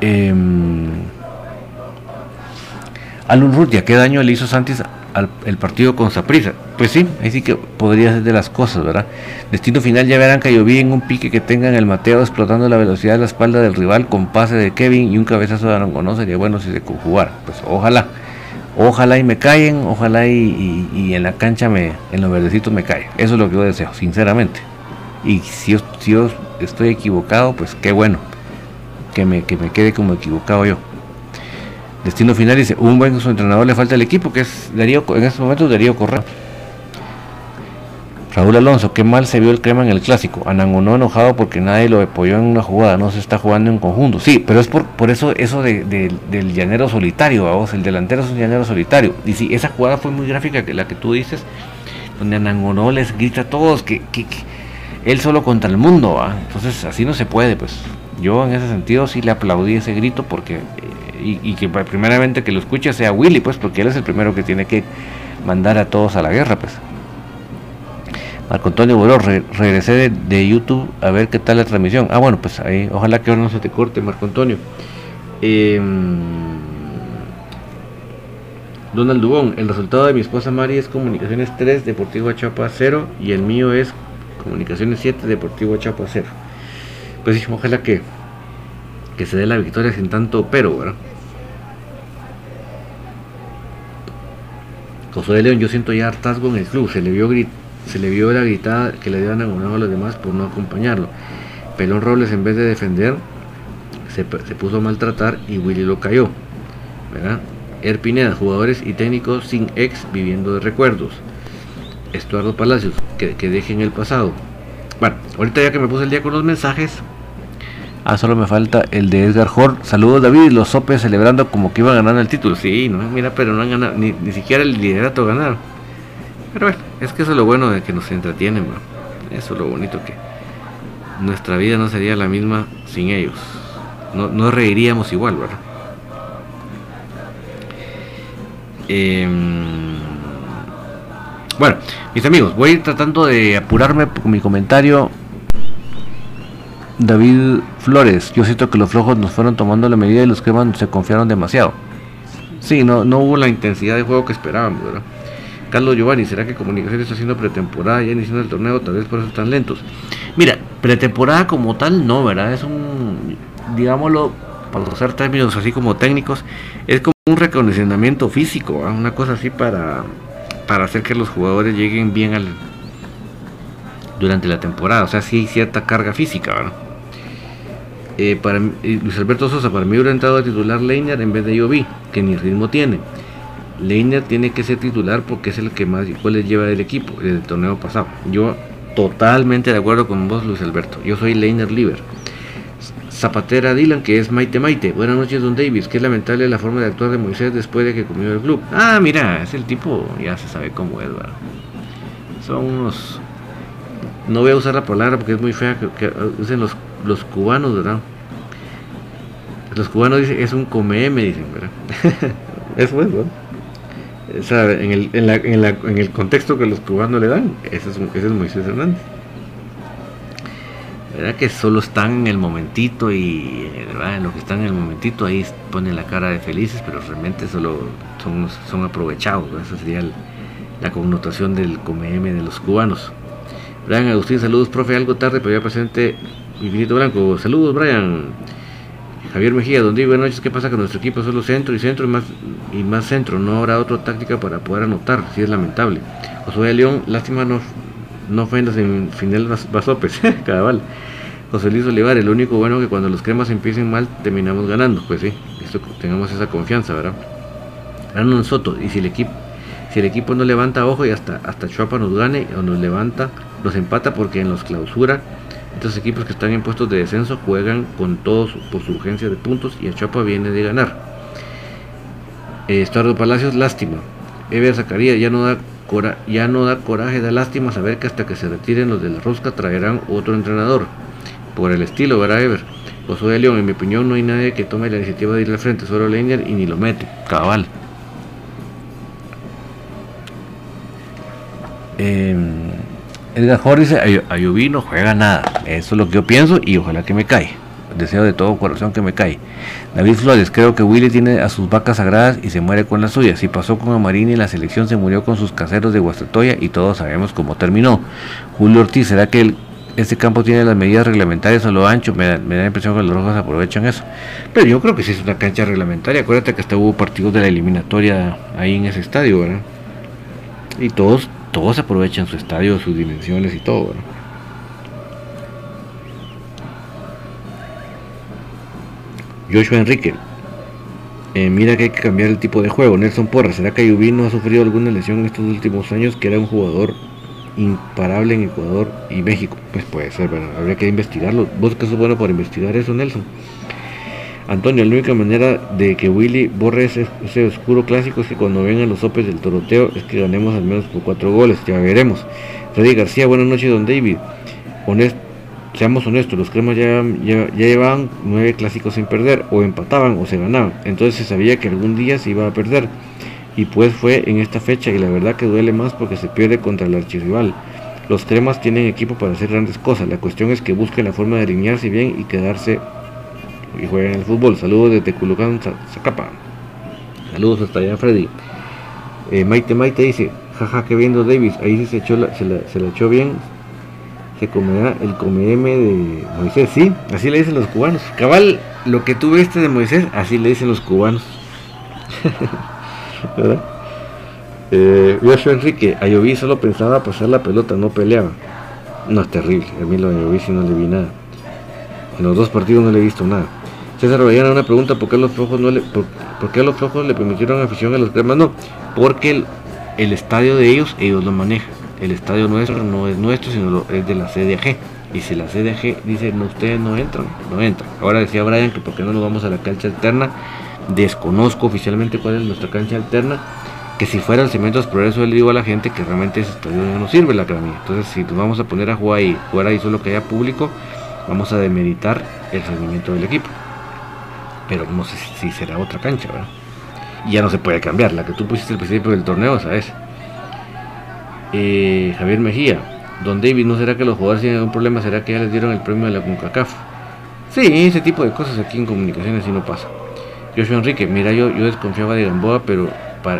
Eh, Alun Rutia, ¿qué daño le hizo Santis al el partido con Saprisa? Pues sí, ahí sí que podría ser de las cosas, ¿verdad? Destino final ya verán vi en un pique que tengan el Mateo explotando la velocidad de la espalda del rival con pase de Kevin y un cabezazo de Arangonó sería bueno si se conjugara. Pues ojalá, ojalá y me caen, ojalá y, en la cancha me, en los verdecitos me cae. Eso es lo que yo deseo, sinceramente. Y si yo, si yo estoy equivocado, pues qué bueno que me, que me quede como equivocado yo. Destino final dice, un buen entrenador le falta al equipo, que es Darío, en estos momentos Darío Correa. Raúl Alonso, qué mal se vio el crema en el clásico. Anangonó enojado porque nadie lo apoyó en una jugada, no se está jugando en conjunto. Sí, pero es por, por eso eso de, del llanero solitario, vamos, el delantero es un llanero solitario. Y sí, esa jugada fue muy gráfica, que la que tú dices, donde Anangonó les grita a todos que, que, él solo contra el mundo, ¿va? Entonces así no se puede, pues. Yo en ese sentido sí le aplaudí ese grito porque y, que primeramente que lo escuche sea Willy, pues, porque él es el primero que tiene que mandar a todos a la guerra, pues. Marco Antonio Boró, regresé de, YouTube a ver qué tal la transmisión. Ah, bueno, pues ahí, ojalá que ahora no se te corte, Marco Antonio. Em, Donald Dubón, el resultado de mi esposa Mari es Comunicaciones 3, Deportivo Chapa 0 y el mío es Comunicaciones 7, Deportivo Chapa 0. Pues sí, ojalá que, que se dé la victoria sin tanto pero, ¿verdad? José de León, yo siento ya hartazgo en el club. Se le vio, se le vio la gritada que le dieron a los demás por no acompañarlo. Pelón Robles, en vez de defender, se, puso a maltratar y Willy lo cayó. ¿verdad? Er Pineda, jugadores y técnicos sin ex viviendo de recuerdos. Estuardo Palacios, que, que dejen el pasado. Bueno, ahorita ya que me puse el día con los mensajes, Ah, solo me falta el de Edgar Hort. Saludos David, los sopes celebrando como que iban ganando el título. Sí, no, mira, pero no han ganado, ni, siquiera el liderato ganaron. Pero bueno, es que eso es lo bueno de que nos entretienen, Eso es lo bonito que nuestra vida no sería la misma sin ellos. No, reiríamos igual, ¿verdad? Em, bueno, mis amigos, voy a tratando de apurarme con mi comentario David Flores, yo siento que los flojos nos fueron tomando la medida y los cremas se confiaron demasiado. Sí, no, no hubo la intensidad de juego que esperábamos, ¿verdad? Carlos Giovanni, ¿será que Comunicaciones está haciendo pretemporada ya iniciando el torneo? Tal vez por eso están lentos. Mira, pretemporada como tal no, ¿verdad? Es un, digámoslo, para usar términos así como técnicos, es como un reconocimiento físico, una cosa así para, para hacer que los jugadores lleguen bien al durante la temporada. O sea, sí hay cierta carga física, ¿verdad? Eh, para Luis Alberto Sosa, para mí hubiera entrado a titular Leiner en vez de Jovi, que ni ritmo tiene. Leiner tiene que ser titular porque es el que más goles lleva del equipo, del torneo pasado. Yo totalmente de acuerdo con vos, Luis Alberto. Yo soy Leiner Liver. Zapatera Dylan, que es Maite Maite. Buenas noches, Don Davis. Es lamentable la forma de actuar de Moisés después de que comió el club. Ah, mira, es el tipo, ya se sabe cómo es, ¿verdad? Son unos. No voy a usar la palabra porque es muy fea que usen los los cubanos, ¿verdad? Los cubanos dicen, es un come me dicen, ¿verdad? Eso es, ¿verdad? En el, en, la, en, el contexto que los cubanos le dan, ese es, ese es Moisés Hernández. ¿Verdad? Que solo están en el momentito y ¿verdad? en lo que están en el momentito ahí ponen la cara de felices, pero realmente solo son, son aprovechados. Esa sería la connotación del come de los cubanos. Brian Agustín, saludos, profe, algo tarde, pero ya presente Infinito Blanco, saludos Brian. Javier Mejía, donde buenas noches, ¿qué pasa con nuestro equipo? Solo centro y centro y más, y más centro, no habrá otra táctica para poder anotar, si es lamentable. Josué León, lástima no, no ofendas en final Basopes, cabal. José Luis Olivares, lo único bueno que cuando los cremas empiecen mal terminamos ganando. Pues sí, esto, tengamos esa confianza, ¿verdad? Brandon Soto, y si el equipo si el equipo no levanta ojo y hasta, hasta Chuapa nos gane o nos levanta, nos empata porque en los clausura, estos equipos que están en puestos de descenso juegan con todos por su urgencia de puntos y a Chuapa viene de ganar. Eh, Estuardo Palacios, lástima. Ever Zacarías ya no da ya no da coraje, da lástima saber que hasta que se retiren los de la rosca traerán otro entrenador. Por el estilo, ¿verdad, Ever? Josué de León, en mi opinión, no hay nadie que tome la iniciativa de ir al frente, solo Leiner y ni lo mete. Cabal. Eh, Edgar Jorge dice, Ayubí no juega nada. Eso es lo que yo pienso y ojalá que me cae. Deseo de todo corazón que me cae. David Flores, creo que Willy tiene a sus vacas sagradas y se muere con las suyas. Si pasó con Amarini en la selección, se murió con sus caseros de Guastatoya y todos sabemos cómo terminó. Julio Ortiz, ¿será que este campo tiene las medidas reglamentarias a lo ancho? Me me da la impresión que los rojos aprovechan eso. Pero yo creo que sí es una cancha reglamentaria. Acuérdate que hasta hubo partidos de la eliminatoria ahí en ese estadio, ¿verdad? Y todos todos aprovechan su estadio, sus dimensiones y todo. Joshua Enrique. Eh, mira que hay que cambiar el tipo de juego. Nelson Porra, ¿será que Ayubín no ha sufrido alguna lesión en estos últimos años? Que era un jugador imparable en Ecuador y México. Pues puede ser, pero habría que investigarlo. ¿Vos qué sos bueno para investigar eso, Nelson? Antonio, la única manera de que Willy borre ese, oscuro clásico es que cuando vengan los sopes del toroteo es que ganemos al menos por cuatro goles, ya veremos. Freddy García, buenas noches, don David. seamos honestos, los cremas ya, ya, llevaban nueve clásicos sin perder, o empataban o se ganaban. Entonces se sabía que algún día se iba a perder. Y pues fue en esta fecha y la verdad que duele más porque se pierde contra el archirrival. Los cremas tienen equipo para hacer grandes cosas. La cuestión es que busquen la forma de alinearse bien y quedarse y juegan el fútbol. Saludos desde Culhuacán, Zacapa. Saludos hasta allá, Freddy. Eh, Maite Maite dice, jaja, que viendo Davis, ahí sí se, echó la, se, la, echó bien. Se comerá el come-m de Moisés, sí, así le dicen los cubanos. Cabal, lo que tú viste de Moisés, así le dicen los cubanos. ¿Verdad? Eh, Enrique, a solo pensaba pasar la pelota, no peleaba. No, es terrible, a mí lo de Ayoví no le vi nada. En los dos partidos no le he visto nada. César Orellana, una pregunta, ¿por qué los flojos no le, los flojos le permitieron afición a los cremas? No, porque el, estadio de ellos, ellos lo manejan. El estadio nuestro no es nuestro, sino es de la CDG. Y si la CDG dice, no, ustedes no entran, no entran. Ahora decía Brian que por qué no nos vamos a la cancha alterna. Desconozco oficialmente cuál es nuestra cancha alterna. Que si fuera el Cementos Progreso, le digo a la gente que realmente ese estadio no nos sirve la gramilla. Entonces, si nos vamos a poner a jugar ahí, jugar ahí solo que haya público, vamos a demeritar el rendimiento del equipo pero no sé si será otra cancha, ¿verdad? Y ya no se puede cambiar, la que tú pusiste al principio del torneo, ¿sabes? Eh, Javier Mejía, Don David, ¿no será que los jugadores tienen algún problema? ¿Será que ya les dieron el premio de la CONCACAF? Sí, ese tipo de cosas aquí en comunicaciones sí no pasa. Joshua Enrique, mira, yo, yo desconfiaba de Gamboa, pero,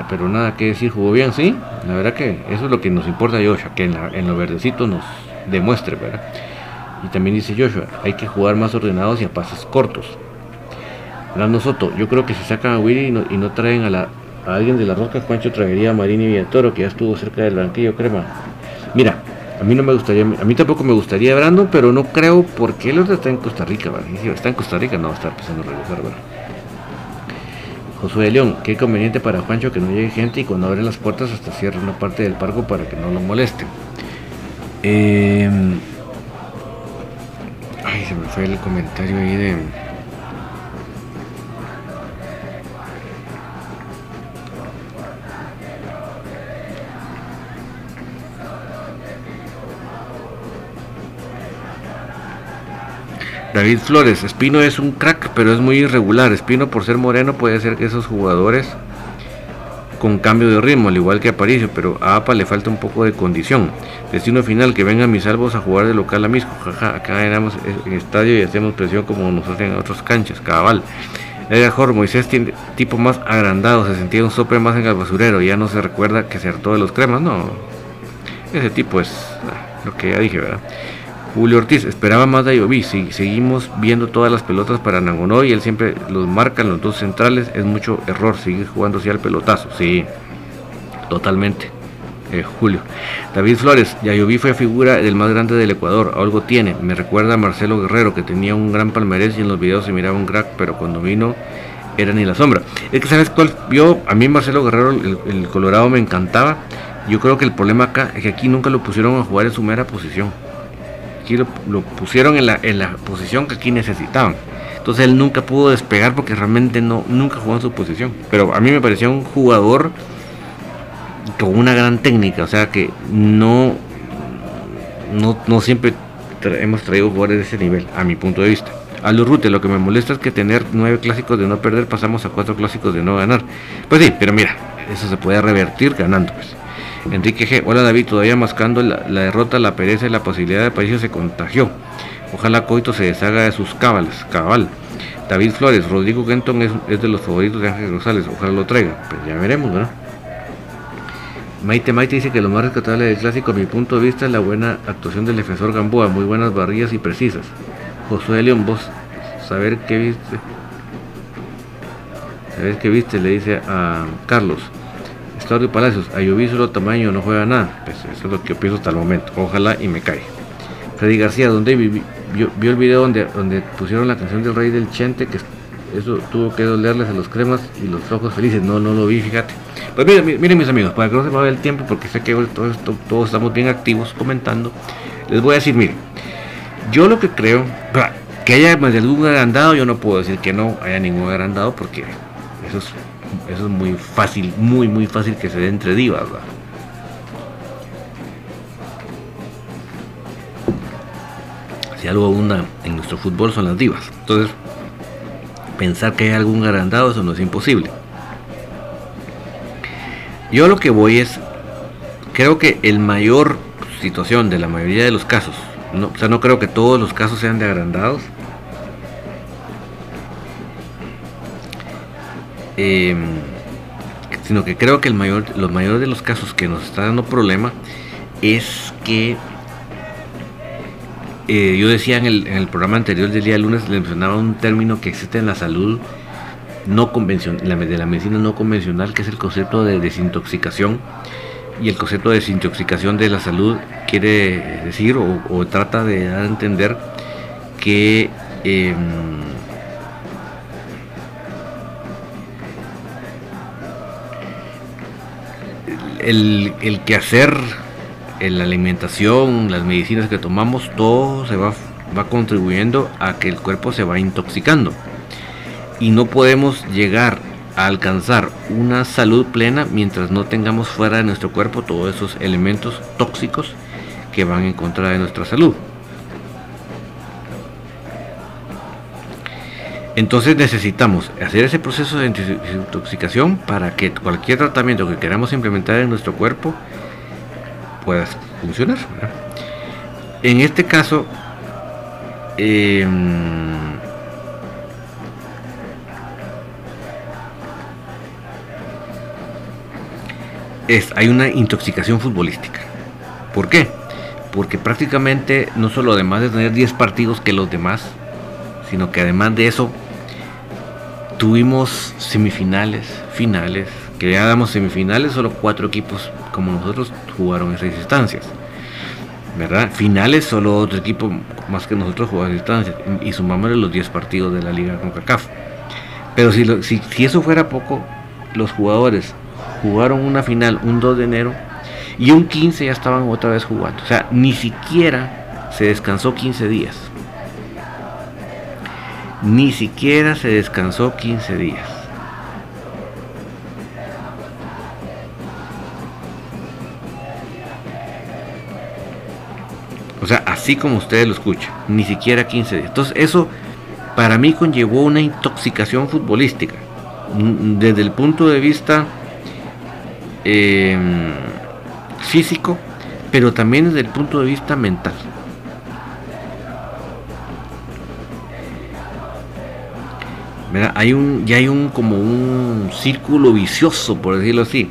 pero nada que decir, jugó bien, sí. La verdad que eso es lo que nos importa Joshua, que en, en lo verdecito nos demuestre, ¿verdad? Y también dice Joshua, hay que jugar más ordenados y a pasos cortos. Fernando Soto, yo creo que si sacan a Willy y no, traen a, la, alguien de la roca, Juancho traería a Marini Villatoro, que ya estuvo cerca del banquillo, crema. Mira, a mí no me gustaría, a mí tampoco me gustaría Brando, pero no creo porque otro está en Costa Rica. Si está en Costa Rica, no va a estar pensando en regresar, ¿verdad? Josué de León, qué conveniente para Juancho que no llegue gente y cuando abre las puertas hasta cierre una parte del parco para que no lo moleste. Em, ay, se me fue el comentario ahí de... David Flores, Espino es un crack, pero es muy irregular. Espino por ser moreno puede ser que esos jugadores con cambio de ritmo, al igual que Aparicio, pero a APA le falta un poco de condición. Destino final, que vengan mis salvos a jugar de local a Misco. Jaja, acá ganamos en estadio y hacemos presión como nos hacen en otras canchas, cabal. Edgar Jor, Moisés tiene tipo más agrandado, se sentía un sope más en el basurero, ya no se recuerda que se hartó de los cremas, no. Ese tipo es ah, lo que ya dije, ¿verdad? Julio Ortiz esperaba más de Ayoví. Si seguimos viendo todas las pelotas para Nangonó y él siempre los marca en los dos centrales, es mucho error seguir jugando así al pelotazo. Sí, totalmente. eh, Julio. David Flores, Yayoví fue figura del más grande del Ecuador, algo tiene. Me recuerda a Marcelo Guerrero, que tenía un gran palmarés y en los videos se miraba un crack, pero cuando vino era ni la sombra. Es que, ¿sabes cuál? Yo, a mí Marcelo Guerrero, el, Colorado me encantaba. Yo creo que el problema acá es que aquí nunca lo pusieron a jugar en su mera posición. Aquí lo, pusieron en la, en la posición que aquí necesitaban. Entonces él nunca pudo despegar porque realmente no, nunca jugó en su posición. Pero a mí me parecía un jugador con una gran técnica, o sea que no, no, siempre hemos traído jugadores de ese nivel, a mi punto de vista. A los Rute, lo que me molesta es que tener nueve clásicos de no perder pasamos a cuatro clásicos de no ganar. Pues sí, pero mira, eso se puede revertir ganando. Pues. Enrique G. Hola David, todavía mascando la, derrota, la pereza y la posibilidad de París se contagió. Ojalá Coito se deshaga de sus cabales, cabal. David Flores, Rodrigo Genton es, es, de los favoritos de Ángel Rosales, ojalá lo traiga. Pues ya veremos, ¿verdad? Maite Maite dice que lo más rescatable del clásico, a mi punto de vista, es la buena actuación del defensor Gamboa, muy buenas barrillas y precisas. Josué León, vos, saber qué viste. Saber qué viste, le dice a Carlos. Claudio Palacios, a Lloví solo tamaño, no juega nada. Pues eso es lo que pienso hasta el momento. Ojalá y me caiga. Freddy García, donde vio, vio, el video donde, donde pusieron la canción del rey del Chente, que eso tuvo que dolerles a los cremas y los ojos felices. No, no lo vi, fíjate. Pues miren, miren mis amigos, para que no se me vaya el tiempo, porque sé que todos, todos estamos bien activos comentando, les voy a decir, miren, yo lo que creo, que haya más de algún agrandado, yo no puedo decir que no haya ningún agrandado, porque eso es, eso es muy fácil, muy, muy fácil que se dé entre divas. Si algo abunda en nuestro fútbol son las divas. Entonces, pensar que hay algún agrandado, eso no es imposible. Yo lo que voy es, creo que el mayor situación de la mayoría de los casos, no, o sea, no creo que todos los casos sean de agrandados, em, sino que creo que el mayor, los mayores de los casos que nos está dando problema es que eh, yo decía en el, en el, programa anterior del día lunes, le mencionaba un término que existe en la salud no convencional, de la medicina no convencional, que es el concepto de desintoxicación. Y el concepto de desintoxicación de la salud quiere decir o, trata de dar a entender que em, el, el quehacer, la alimentación, las medicinas que tomamos, todo se va, va contribuyendo a que el cuerpo se va intoxicando y no podemos llegar a alcanzar una salud plena mientras no tengamos fuera de nuestro cuerpo todos esos elementos tóxicos que van en contra de nuestra salud. Entonces necesitamos hacer ese proceso de desintoxicación para que cualquier tratamiento que queramos implementar en nuestro cuerpo pueda funcionar. En este caso, eh, es, hay una intoxicación futbolística. ¿Por qué? Porque prácticamente no solo además de tener 10 partidos que los demás, sino que además de eso tuvimos semifinales, finales, que ya damos semifinales, solo cuatro equipos como nosotros jugaron esas instancias. ¿Verdad? Finales, solo otro equipo más que nosotros jugaron instancias. Y sumamos los 10 partidos de la liga con CACAF. Pero si, si, si eso fuera poco, los jugadores jugaron una final un 2 de enero y un 15 ya estaban otra vez jugando. O sea, ni siquiera se descansó 15 días. Ni siquiera se descansó 15 días. O sea, así como ustedes lo escuchan, ni siquiera 15 días. Entonces eso para mí conllevó una intoxicación futbolística. Desde el punto de vista Em, físico, pero también desde el punto de vista mental. Hay un, ya hay un como un círculo vicioso, por decirlo así,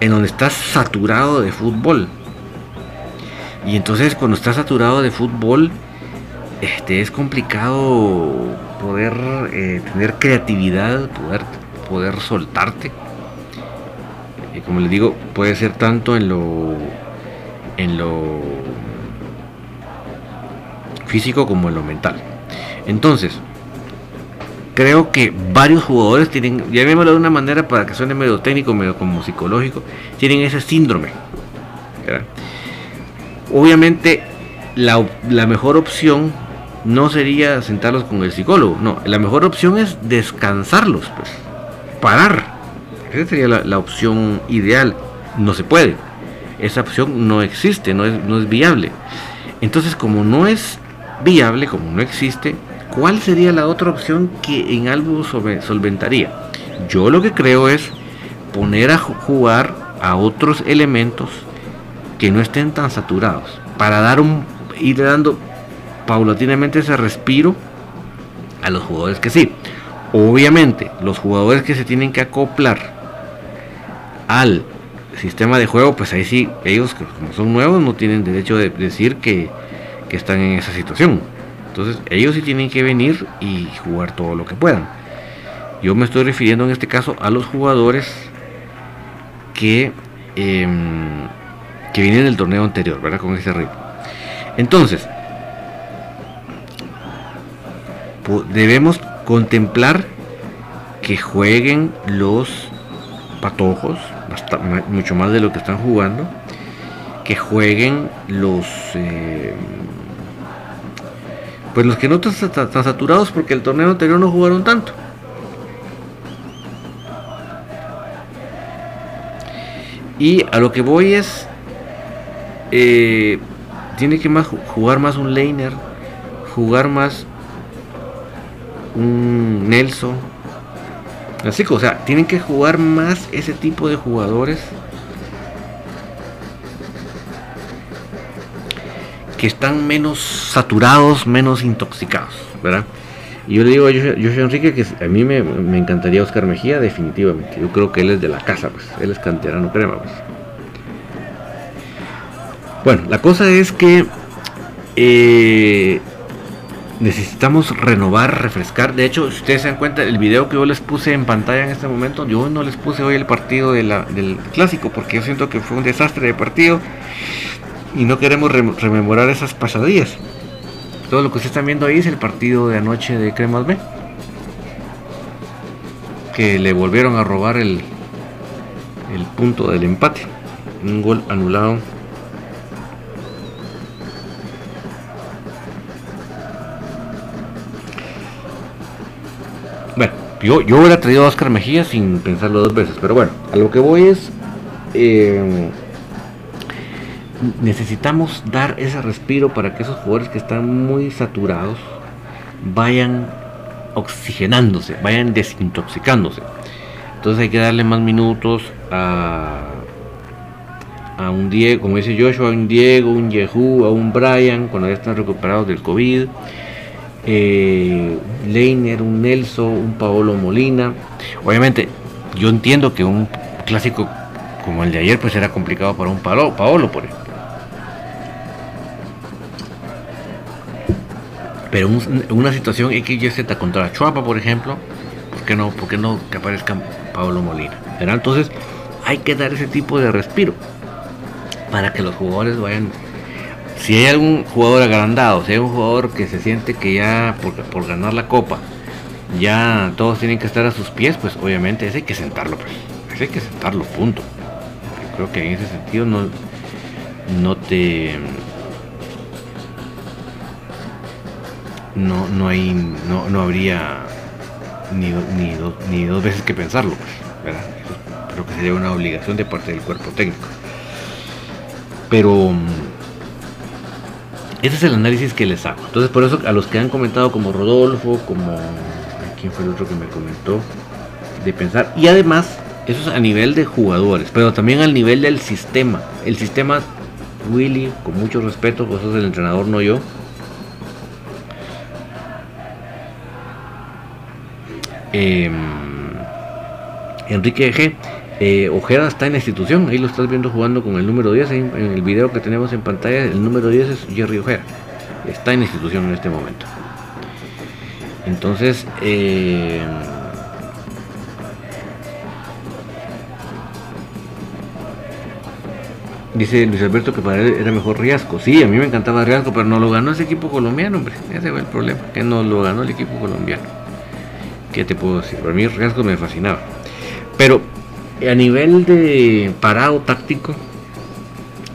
en donde estás saturado de fútbol. Y entonces cuando estás saturado de fútbol, este es complicado poder eh, tener creatividad, poder, poder soltarte como les digo, puede ser tanto en lo en lo físico como en lo mental. Entonces, creo que varios jugadores tienen, llamémoslo de una manera para que suene medio técnico, medio como psicológico, tienen ese síndrome. Obviamente, la, mejor opción no sería sentarlos con el psicólogo, no, la mejor opción es descansarlos, pues, parar. Esa sería la, la opción ideal. No se puede. Esa opción no existe, no es, no es viable. Entonces, como no es viable, como no existe, ¿cuál sería la otra opción que en algo solventaría? Yo lo que creo es poner a jugar a otros elementos que no estén tan saturados para dar un ir dando paulatinamente ese respiro a los jugadores que sí. Obviamente, los jugadores que se tienen que acoplar al sistema de juego, pues ahí sí, ellos como son nuevos no tienen derecho de decir que, que están en esa situación. Entonces ellos sí tienen que venir y jugar todo lo que puedan. Yo me estoy refiriendo en este caso a los jugadores que, em, que vienen del torneo anterior, ¿verdad? Con ese ritmo. Entonces, debemos contemplar que jueguen los patojos, mucho más de lo que están jugando, que jueguen los... Eh, pues los que no están tan saturados porque el torneo anterior no jugaron tanto. Y a lo que voy es, eh, tiene que más jugar más un laner, jugar más un Nelson. Así que, o sea, tienen que jugar más ese tipo de jugadores que están menos saturados, menos intoxicados, ¿verdad? Y yo le digo a Joshua Enrique que a mí me, encantaría Oscar Mejía, definitivamente. Yo creo que él es de la casa, pues. Él es canterano crema, pues. Bueno, la cosa es que eh, necesitamos renovar, refrescar. De hecho, si ustedes se dan cuenta, el video que yo les puse en pantalla en este momento, yo no les puse hoy el partido del clásico, porque yo siento que fue un desastre de partido y no queremos rememorar esas pasadillas. Todo lo que ustedes están viendo ahí es el partido de anoche de Cremas B. Que le volvieron a robar el, el punto del empate. Un gol anulado Yo, yo hubiera traído a Oscar Mejía sin pensarlo dos veces, pero bueno, a lo que voy es. Eh, necesitamos dar ese respiro para que esos jugadores que están muy saturados vayan oxigenándose, vayan desintoxicándose. Entonces hay que darle más minutos a, a un Diego, como dice Joshua, a un Diego, un Yehu, a un Brian, cuando ya están recuperados del COVID eh, Leiner, un Nelson, un Paolo Molina. Obviamente, yo entiendo que un clásico como el de ayer pues era complicado para un Paolo, Paolo por ejemplo. Pero una situación XYZ contra Chuapa, por ejemplo, ¿por qué no, por no que aparezca Paolo Molina? Entonces hay que dar ese tipo de respiro para que los jugadores vayan si hay algún jugador agrandado, si hay un jugador que se siente que ya por, ganar la copa, ya todos tienen que estar a sus pies, pues obviamente ese hay que sentarlo, pues. Ese hay que sentarlo, punto. Creo que en ese sentido no, no te no, no hay no, no habría ni, ni, ni dos veces que pensarlo pues, creo que sería una obligación de parte del cuerpo técnico pero ese es el análisis que les hago. Entonces, por eso a los que han comentado como Rodolfo, como... ¿Quién fue el otro que me comentó? De pensar. Y además, eso es a nivel de jugadores, pero también al nivel del sistema. El sistema, Willy, con mucho respeto, vos sos el entrenador, no yo. Em, Enrique G eh, Ojeda está en la institución, ahí lo estás viendo jugando con el número 10, en, el video que tenemos en pantalla, el número 10 es Jerry Ojeda, está en la institución en este momento. Entonces, eh, Dice Luis Alberto que para él era mejor Riasco. Sí, a mí me encantaba Riasco, pero no lo ganó ese equipo colombiano, hombre. Ese fue el problema, que no lo ganó el equipo colombiano. ¿Qué te puedo decir? Para mí Riasco me fascinaba. Pero a nivel de parado táctico,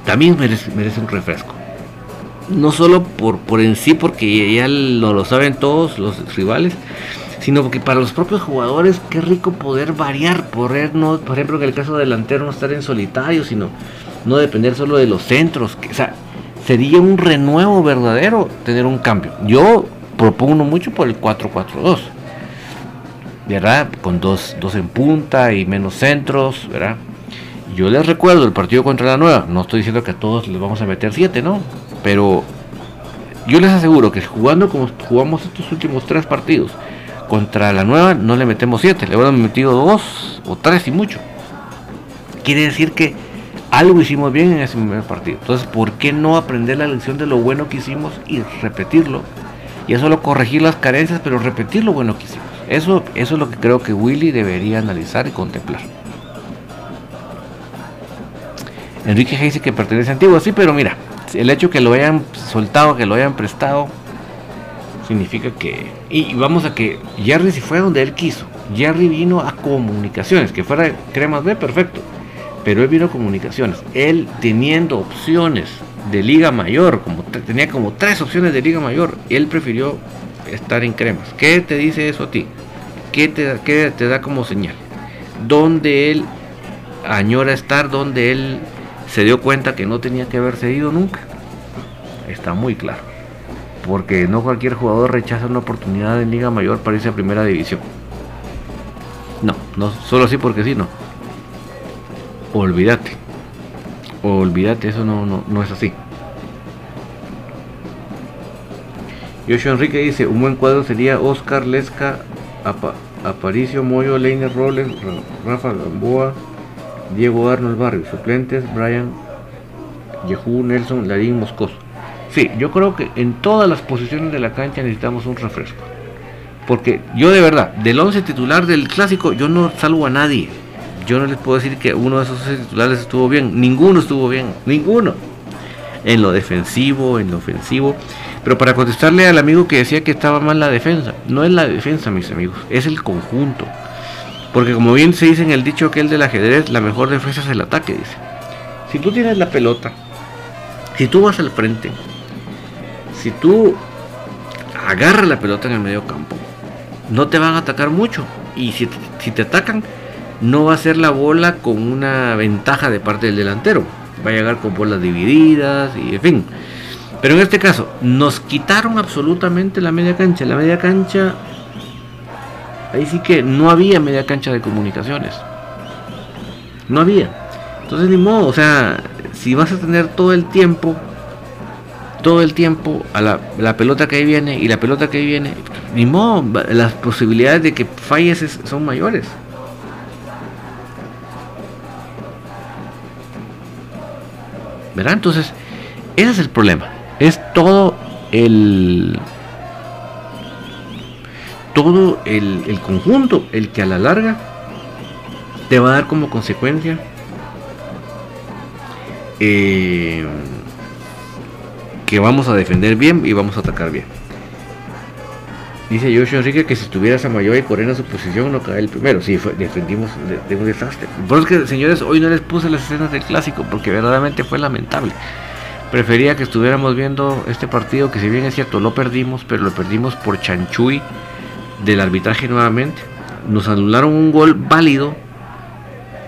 también merece, un refresco. No solo por, por en sí, porque ya lo, lo saben todos los rivales, sino porque para los propios jugadores, qué rico poder variar, poder por ejemplo, en el caso delantero no estar en solitario, sino no depender solo de los centros. O sea, sería un renuevo verdadero tener un cambio. Yo propongo mucho por el 4-4-2. ¿Verdad? Con dos, dos en punta y menos centros, ¿verdad? Yo les recuerdo el partido contra la nueva. No estoy diciendo que a todos les vamos a meter 7, ¿no? Pero yo les aseguro que jugando como jugamos estos últimos tres partidos contra la nueva, no le metemos 7, le hemos metido 2 o 3 y mucho. Quiere decir que algo hicimos bien en ese primer partido. Entonces, ¿por qué no aprender la lección de lo bueno que hicimos y repetirlo? Y es solo corregir las carencias, pero repetir lo bueno que hicimos. Eso, eso es lo que creo que Willy debería analizar y contemplar. Enrique dice que pertenece a Antigua, sí, pero mira, el hecho que lo hayan soltado, que lo hayan prestado, significa que. Y vamos a que Jerry si fue donde él quiso. Jerry vino a comunicaciones, que fuera Cremas B, perfecto. Pero él vino a comunicaciones. Él teniendo opciones de Liga Mayor, como tenía como tres opciones de Liga Mayor, él prefirió estar en Cremas. ¿Qué te dice eso a ti? ¿Qué te, qué te da como señal? Donde él añora estar, donde él se dio cuenta que no tenía que haberse ido nunca. Está muy claro. Porque no cualquier jugador rechaza una oportunidad en Liga Mayor para irse a Primera División. No, no, solo así porque sí, no. Olvídate. Olvídate, eso no, no, no es así. Yoshio Enrique dice, un buen cuadro sería Oscar Lesca, Aparicio Moyo, Leiner Rollins, Rafa Gamboa, Diego Arnold Barrio, suplentes Brian, Yehu, Nelson, Larín, Moscoso. Sí, yo creo que en todas las posiciones de la cancha necesitamos un refresco. Porque yo de verdad, del 11 titular del clásico, yo no salvo a nadie. Yo no les puedo decir que uno de esos titulares estuvo bien. Ninguno estuvo bien. Ninguno. En lo defensivo, en lo ofensivo. Pero para contestarle al amigo que decía que estaba mal la defensa. No es la defensa, mis amigos. Es el conjunto. Porque como bien se dice en el dicho aquel del ajedrez, la mejor defensa es el ataque, dice. Si tú tienes la pelota, si tú vas al frente, si tú agarras la pelota en el medio campo, no te van a atacar mucho. Y si, si te atacan, no va a ser la bola con una ventaja de parte del delantero. Va a llegar con bolas divididas y en fin. Pero en este caso, nos quitaron absolutamente la media cancha. La media cancha Ahí sí que no había media cancha de comunicaciones. No había. Entonces ni modo, o sea, si vas a tener todo el tiempo, todo el tiempo a la, pelota que ahí viene y la pelota que ahí viene, ni modo, las posibilidades de que falles son mayores. ¿Verdad? Entonces, ese es el problema. Es todo el todo el, conjunto, el que a la larga te va a dar como consecuencia eh, que vamos a defender bien y vamos a atacar bien. Dice Joshua Enrique que si estuviera Samayoa y Corena en su posición no cae el primero. Sí, defendimos de, un desastre. Por eso que, señores, hoy no les puse las escenas del clásico porque verdaderamente fue lamentable. Prefería que estuviéramos viendo este partido que si bien es cierto lo perdimos, pero lo perdimos por Chanchuy del arbitraje nuevamente. Nos anularon un gol válido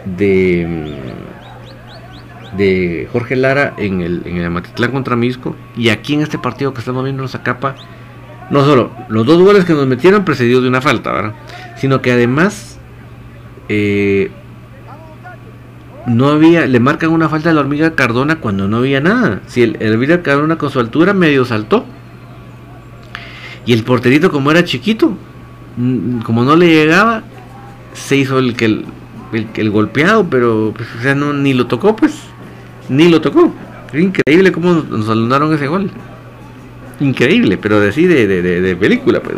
de, de Jorge Lara en el, en el Amatitlán contra Misco. Y aquí en este partido que estamos viendo en capa, no solo los dos goles que nos metieron precedidos de una falta, ¿verdad? Sino que además eh, no había, le marcan una falta a la hormiga Cardona cuando no había nada. Si el, el hormiga Cardona con su altura medio saltó. Y el porterito como era chiquito, como no le llegaba, se hizo el que el, golpeado, pero pues, o sea, no, ni lo tocó, pues, ni lo tocó. increíble cómo nos ese gol. Increíble, pero de así de, de, película, pues.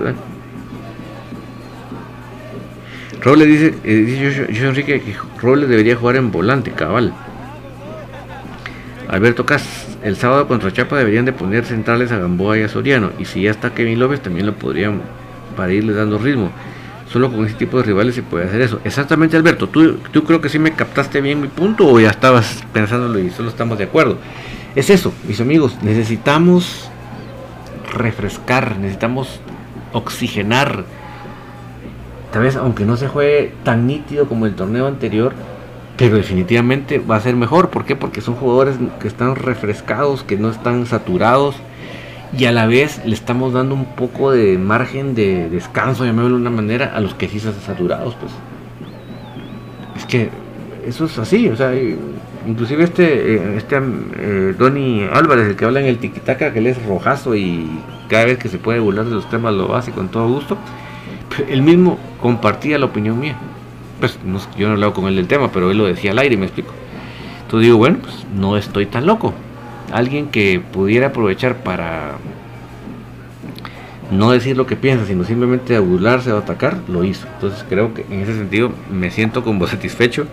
Robles dice, eh, dice yo, Enrique que Robles debería jugar en volante, cabal. Alberto Cas, el sábado contra Chapa deberían de poner centrales a Gamboa y a Soriano. Y si ya está Kevin López, también lo podrían para irle dando ritmo. Solo con ese tipo de rivales se puede hacer eso. Exactamente, Alberto. ¿Tú, tú creo que sí me captaste bien mi punto o ya estabas pensándolo y solo estamos de acuerdo? Es eso, mis amigos. Necesitamos refrescar, necesitamos oxigenar. Tal vez, aunque no se juegue tan nítido como el torneo anterior, pero definitivamente va a ser mejor. ¿Por qué? Porque son jugadores que están refrescados, que no están saturados y a la vez le estamos dando un poco de margen de descanso, llamémoslo de una manera, a los que sí están saturados, pues. Es que eso es así, o sea, inclusive este, eh, este eh, Álvarez, el que habla en el tiquitaca, que él es rojazo y cada vez que se puede burlar de los temas lo hace con todo gusto, él mismo compartía la opinión mía. Pues yo no he hablado con él del tema, pero él lo decía al aire, me explico. Entonces digo, bueno, pues no estoy tan loco alguien que pudiera aprovechar para no decir lo que piensa, sino simplemente burlarse o atacar, lo hizo. Entonces creo que en ese sentido me siento como satisfecho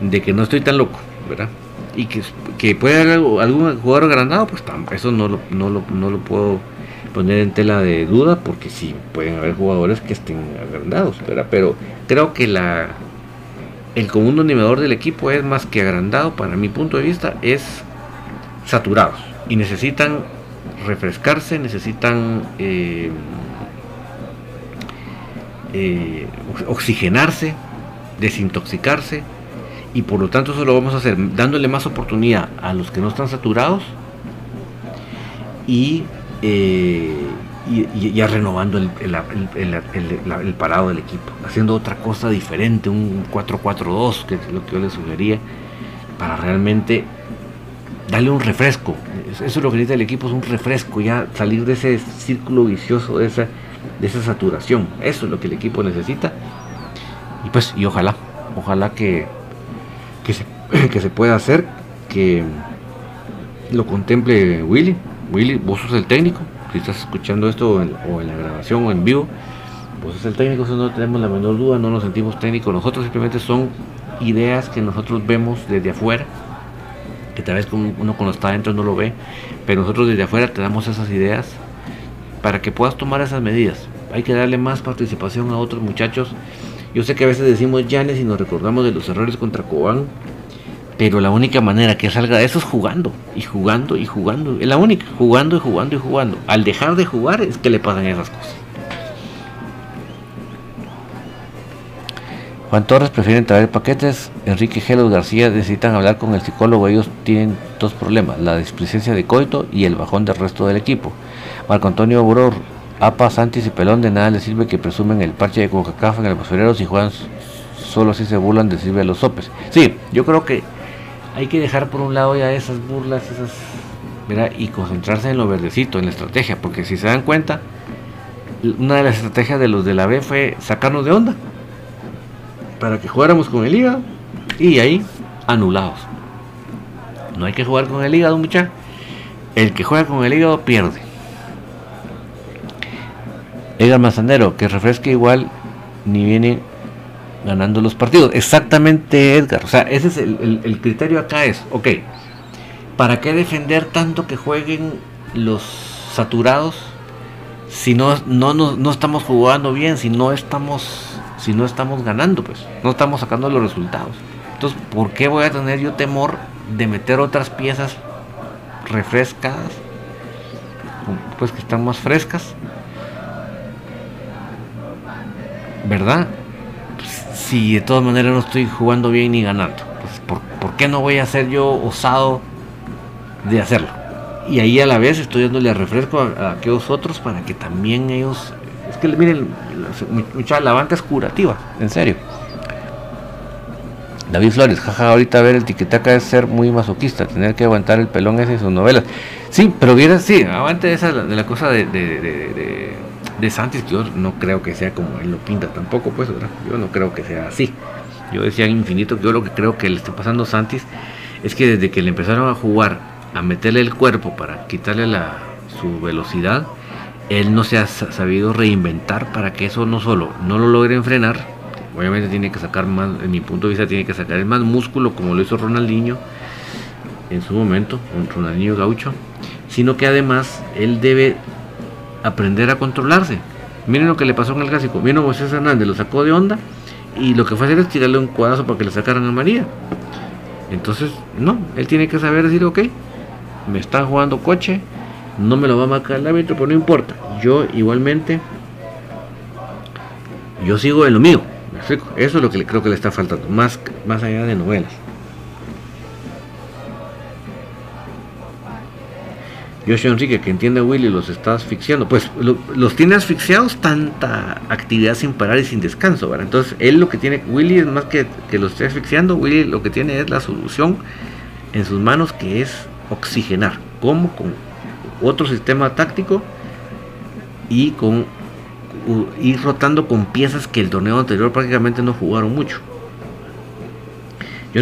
de que no estoy tan loco, ¿verdad? Y que, que puede haber algún jugador agrandado, pues eso no lo, no, lo, no lo puedo poner en tela de duda, porque sí, pueden haber jugadores que estén agrandados. Pero creo que la el común denominador del equipo es más que agrandado, para mi punto de vista, es saturados y necesitan refrescarse, necesitan eh, eh, oxigenarse, desintoxicarse y por lo tanto eso lo vamos a hacer dándole más oportunidad a los que no están saturados y, eh, ya renovando el, el, parado del equipo, haciendo otra cosa diferente, un 4-4-2, que es lo que yo les sugería, para realmente darle un refresco. Eso es lo que necesita el equipo, es un refresco, ya salir de ese círculo vicioso, de esa, de esa saturación. Eso es lo que el equipo necesita. Y pues, y ojalá, ojalá que, que, se, que se pueda hacer, que lo contemple Willy. Willy, vos sos el técnico, si estás escuchando esto o en, la grabación o en vivo, vos sos el técnico, eso no tenemos la menor duda, no nos sentimos técnicos, nosotros simplemente son ideas que nosotros vemos desde afuera que tal vez uno cuando está adentro no lo ve, pero nosotros desde afuera te damos esas ideas para que puedas tomar esas medidas. Hay que darle más participación a otros muchachos. Yo sé que a veces decimos Llanes y nos recordamos de los errores contra Cobán, pero la única manera que salga de eso es jugando, y jugando, y jugando. Es la única, jugando y jugando y jugando. Al dejar de jugar es que le pasan esas cosas. Juan Torres prefieren traer paquetes. Enrique Gelos García necesitan hablar con el psicólogo. Ellos tienen dos problemas: la displicencia de coito y el bajón del resto del equipo. Marco Antonio Boror, APA, Santis y Pelón de nada les sirve que presumen el parche de coca en el basurero si juegan solo así se burlan de sirve a los sopes. Sí, yo creo que hay que dejar por un lado ya esas burlas, esas. y concentrarse en lo verdecito, en la estrategia, porque si se dan cuenta, una de las estrategias de los de la B fue sacarnos de onda para que jugáramos con el hígado y ahí anulados. No hay que jugar con el hígado, muchachos. El que juega con el hígado pierde. Edgar Mazanero, que refresque igual ni viene ganando los partidos. Exactamente, Edgar. O sea, ese es el, criterio acá es, ok, ¿para qué defender tanto que jueguen los saturados si no, no, no, no estamos jugando bien, si no estamos si no estamos ganando, pues, no estamos sacando los resultados. Entonces, ¿por qué voy a tener yo temor de meter otras piezas refrescadas? Pues que están más frescas. ¿Verdad? Si de todas maneras no estoy jugando bien ni ganando. Pues, ¿por, ¿por, qué no voy a ser yo osado de hacerlo? Y ahí a la vez estoy dándole refresco a, aquellos otros para que también ellos es que miren, mucha la banca es curativa, en serio. David Flores, jaja, ahorita ver el tiquetaca es ser muy masoquista, tener que aguantar el pelón ese en sus novelas. Sí, pero vieras, sí, aguante esa de la cosa de, de, Santis, yo no creo que sea como él lo pinta tampoco, pues, ¿verdad? Yo no creo que sea así. Yo decía infinito, yo lo que creo que le está pasando a Santis es que desde que le empezaron a jugar, a meterle el cuerpo para quitarle la, su velocidad, él no se ha sabido reinventar para que eso no solo no lo logren frenar, obviamente tiene que sacar más, en mi punto de vista, tiene que sacar más músculo como lo hizo Ronaldinho, en su momento, Ronaldinho Gaucho, sino que además él debe aprender a controlarse. Miren lo que le pasó en el clásico. Vino José Hernández, lo sacó de onda y lo que fue hacer es tirarle un cuadazo para que le sacaran a María. Entonces, no, él tiene que saber decir, ok, me está jugando coche, no me lo va a marcar el árbitro, pero no importa. Yo igualmente, yo sigo en lo mío. Eso es lo que creo que le está faltando, más, más allá de novelas. Yoshi Enrique, que entiende a Willy, los está asfixiando. Pues los tiene asfixiados tanta actividad sin parar y sin descanso, ¿verdad? Entonces, él lo que tiene, Willy es más que, que los esté asfixiando, Willy lo que tiene es la solución en sus manos, que es oxigenar. como Con otro sistema táctico y con ir rotando con piezas que el torneo anterior prácticamente no jugaron mucho.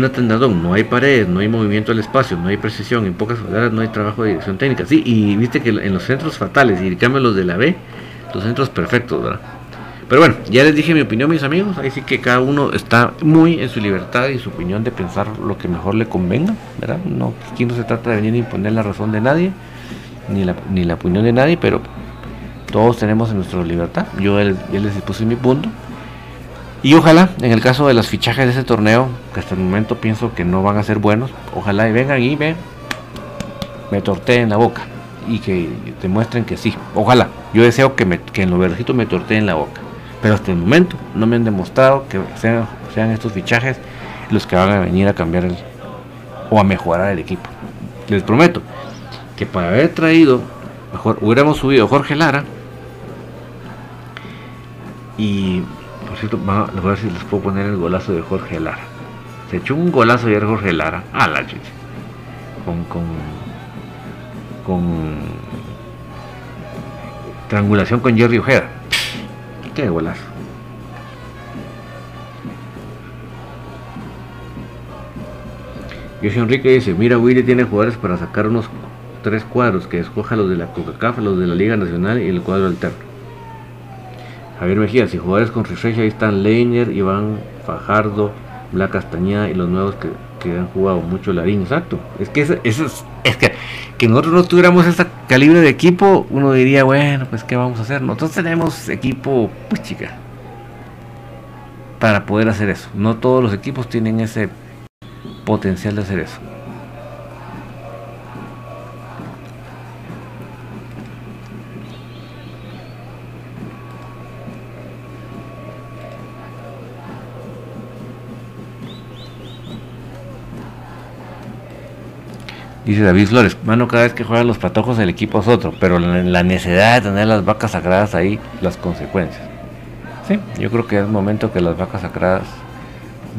No hay paredes, no hay movimiento del espacio, no hay precisión, en pocas palabras no hay trabajo de dirección técnica. Sí, y viste que en los centros fatales, y cambio los de la B, los centros perfectos, ¿verdad? Pero bueno, ya les dije mi opinión, mis amigos. Ahí sí que cada uno está muy en su libertad y su opinión de pensar lo que mejor le convenga, ¿verdad? No, aquí no se trata de venir a imponer la razón de nadie, ni la, ni la opinión de nadie, pero todos tenemos en nuestra libertad. Yo ya les puse mi punto. Y ojalá, en el caso de los fichajes de ese torneo, que hasta el momento pienso que no van a ser buenos, ojalá y vengan y me, me torteen la boca y que demuestren que sí. Ojalá. Yo deseo que, me, que en lo verdecito me torteen la boca. Pero hasta el momento no me han demostrado que sean, sean estos fichajes los que van a venir a cambiar o a mejorar el equipo. Les prometo que para haber traído, mejor hubiéramos subido a Jorge Lara y cierto, a ver si les puedo poner el golazo de Jorge Lara. Se echó un golazo ayer Jorge Lara. A la chicha. Con, con, con triangulación con Jerry Ojeda. Qué golazo. Yoshi Enrique dice, mira Willy tiene jugadores para sacar unos tres cuadros, que escoja los de la Coca-Cola, los de la Liga Nacional y el cuadro alterno. Javier Mejía, si jugadores con refresh ahí están Leiner, Iván Fajardo, Black Castañeda y los nuevos que, han jugado mucho Larín, exacto. Es que eso, es, es que, que nosotros no tuviéramos ese calibre de equipo, uno diría, bueno, pues qué vamos a hacer. Nosotros tenemos equipo, pues chica, para poder hacer eso. No todos los equipos tienen ese potencial de hacer eso. Dice David Flores, mano, cada vez que juegan los patojos el equipo es otro, pero la, la necesidad de tener las vacas sagradas ahí, las consecuencias. Sí, yo creo que es momento que las vacas sagradas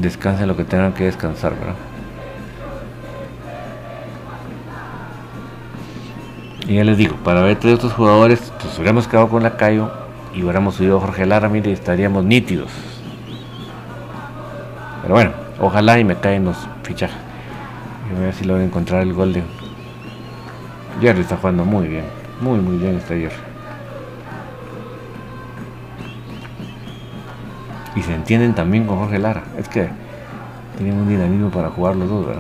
descansen lo que tengan que descansar, ¿verdad? Y ya les digo, para ver todos estos jugadores, pues hubiéramos quedado con la Cayo y hubiéramos subido a Jorge Lara, mire, estaríamos nítidos. Pero bueno, ojalá y me caen los fichajes. A ver si lo voy a encontrar el gol de Jerry está jugando muy bien. Muy muy bien este Jerry. Y se entienden también con Jorge Lara. Es que tienen un dinamismo para jugar los dos.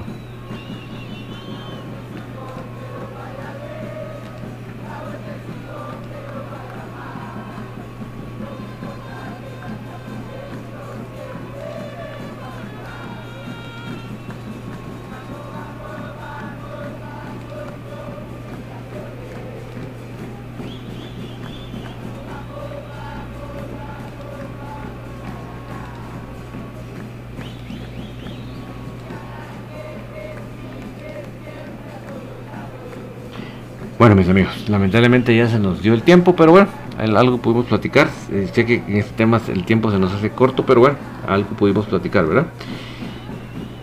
Bueno, mis amigos, lamentablemente ya se nos dio el tiempo, pero bueno, algo pudimos platicar. Eh, sé que en este tema el tiempo se nos hace corto, pero bueno, algo pudimos platicar, ¿verdad?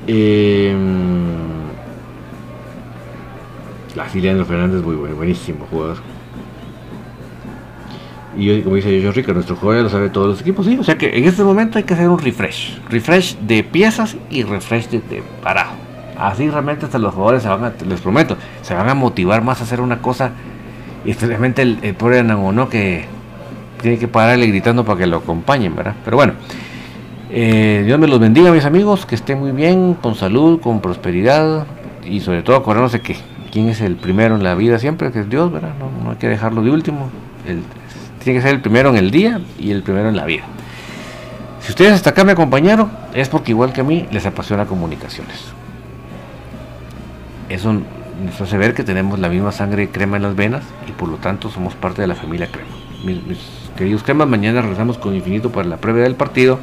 Eh, la Filiano Fernández, muy bueno, buenísimo jugador. Y como dice yo Rica, nuestro jugador ya lo sabe todos los equipos, sí. O sea que en este momento hay que hacer un refresh. Refresh de piezas y refresh de, de. Así realmente hasta los jugadores se van a, les prometo, se van a motivar más a hacer una cosa. Y especialmente el, el pobre no que tiene que pararle gritando para que lo acompañen, ¿verdad? Pero bueno, eh, Dios me los bendiga, mis amigos, que estén muy bien, con salud, con prosperidad, y sobre todo acordarnos de que quién es el primero en la vida siempre, que es Dios, ¿verdad? No, hay que dejarlo de último. tiene que ser el primero en el día y el primero en la vida. Si ustedes hasta acá me acompañaron, es porque igual que a mí les apasiona comunicaciones. Eso nos hace ver que tenemos la misma sangre crema en las venas y por lo tanto somos parte de la familia crema. Mis, queridos cremas, mañana regresamos con Infinito para la prueba del partido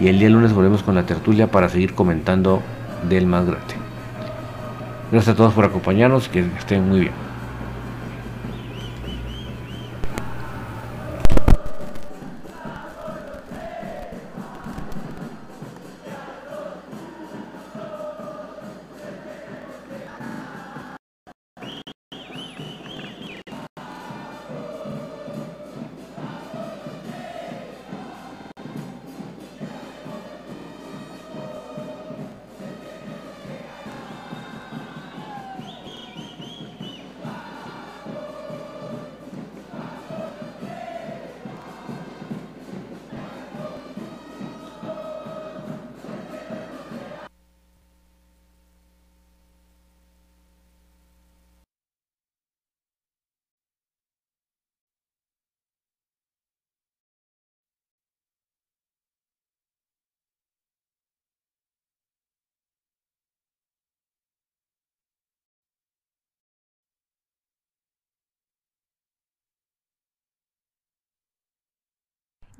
y el día lunes volvemos con la tertulia para seguir comentando del más grande. Gracias a todos por acompañarnos que estén muy bien.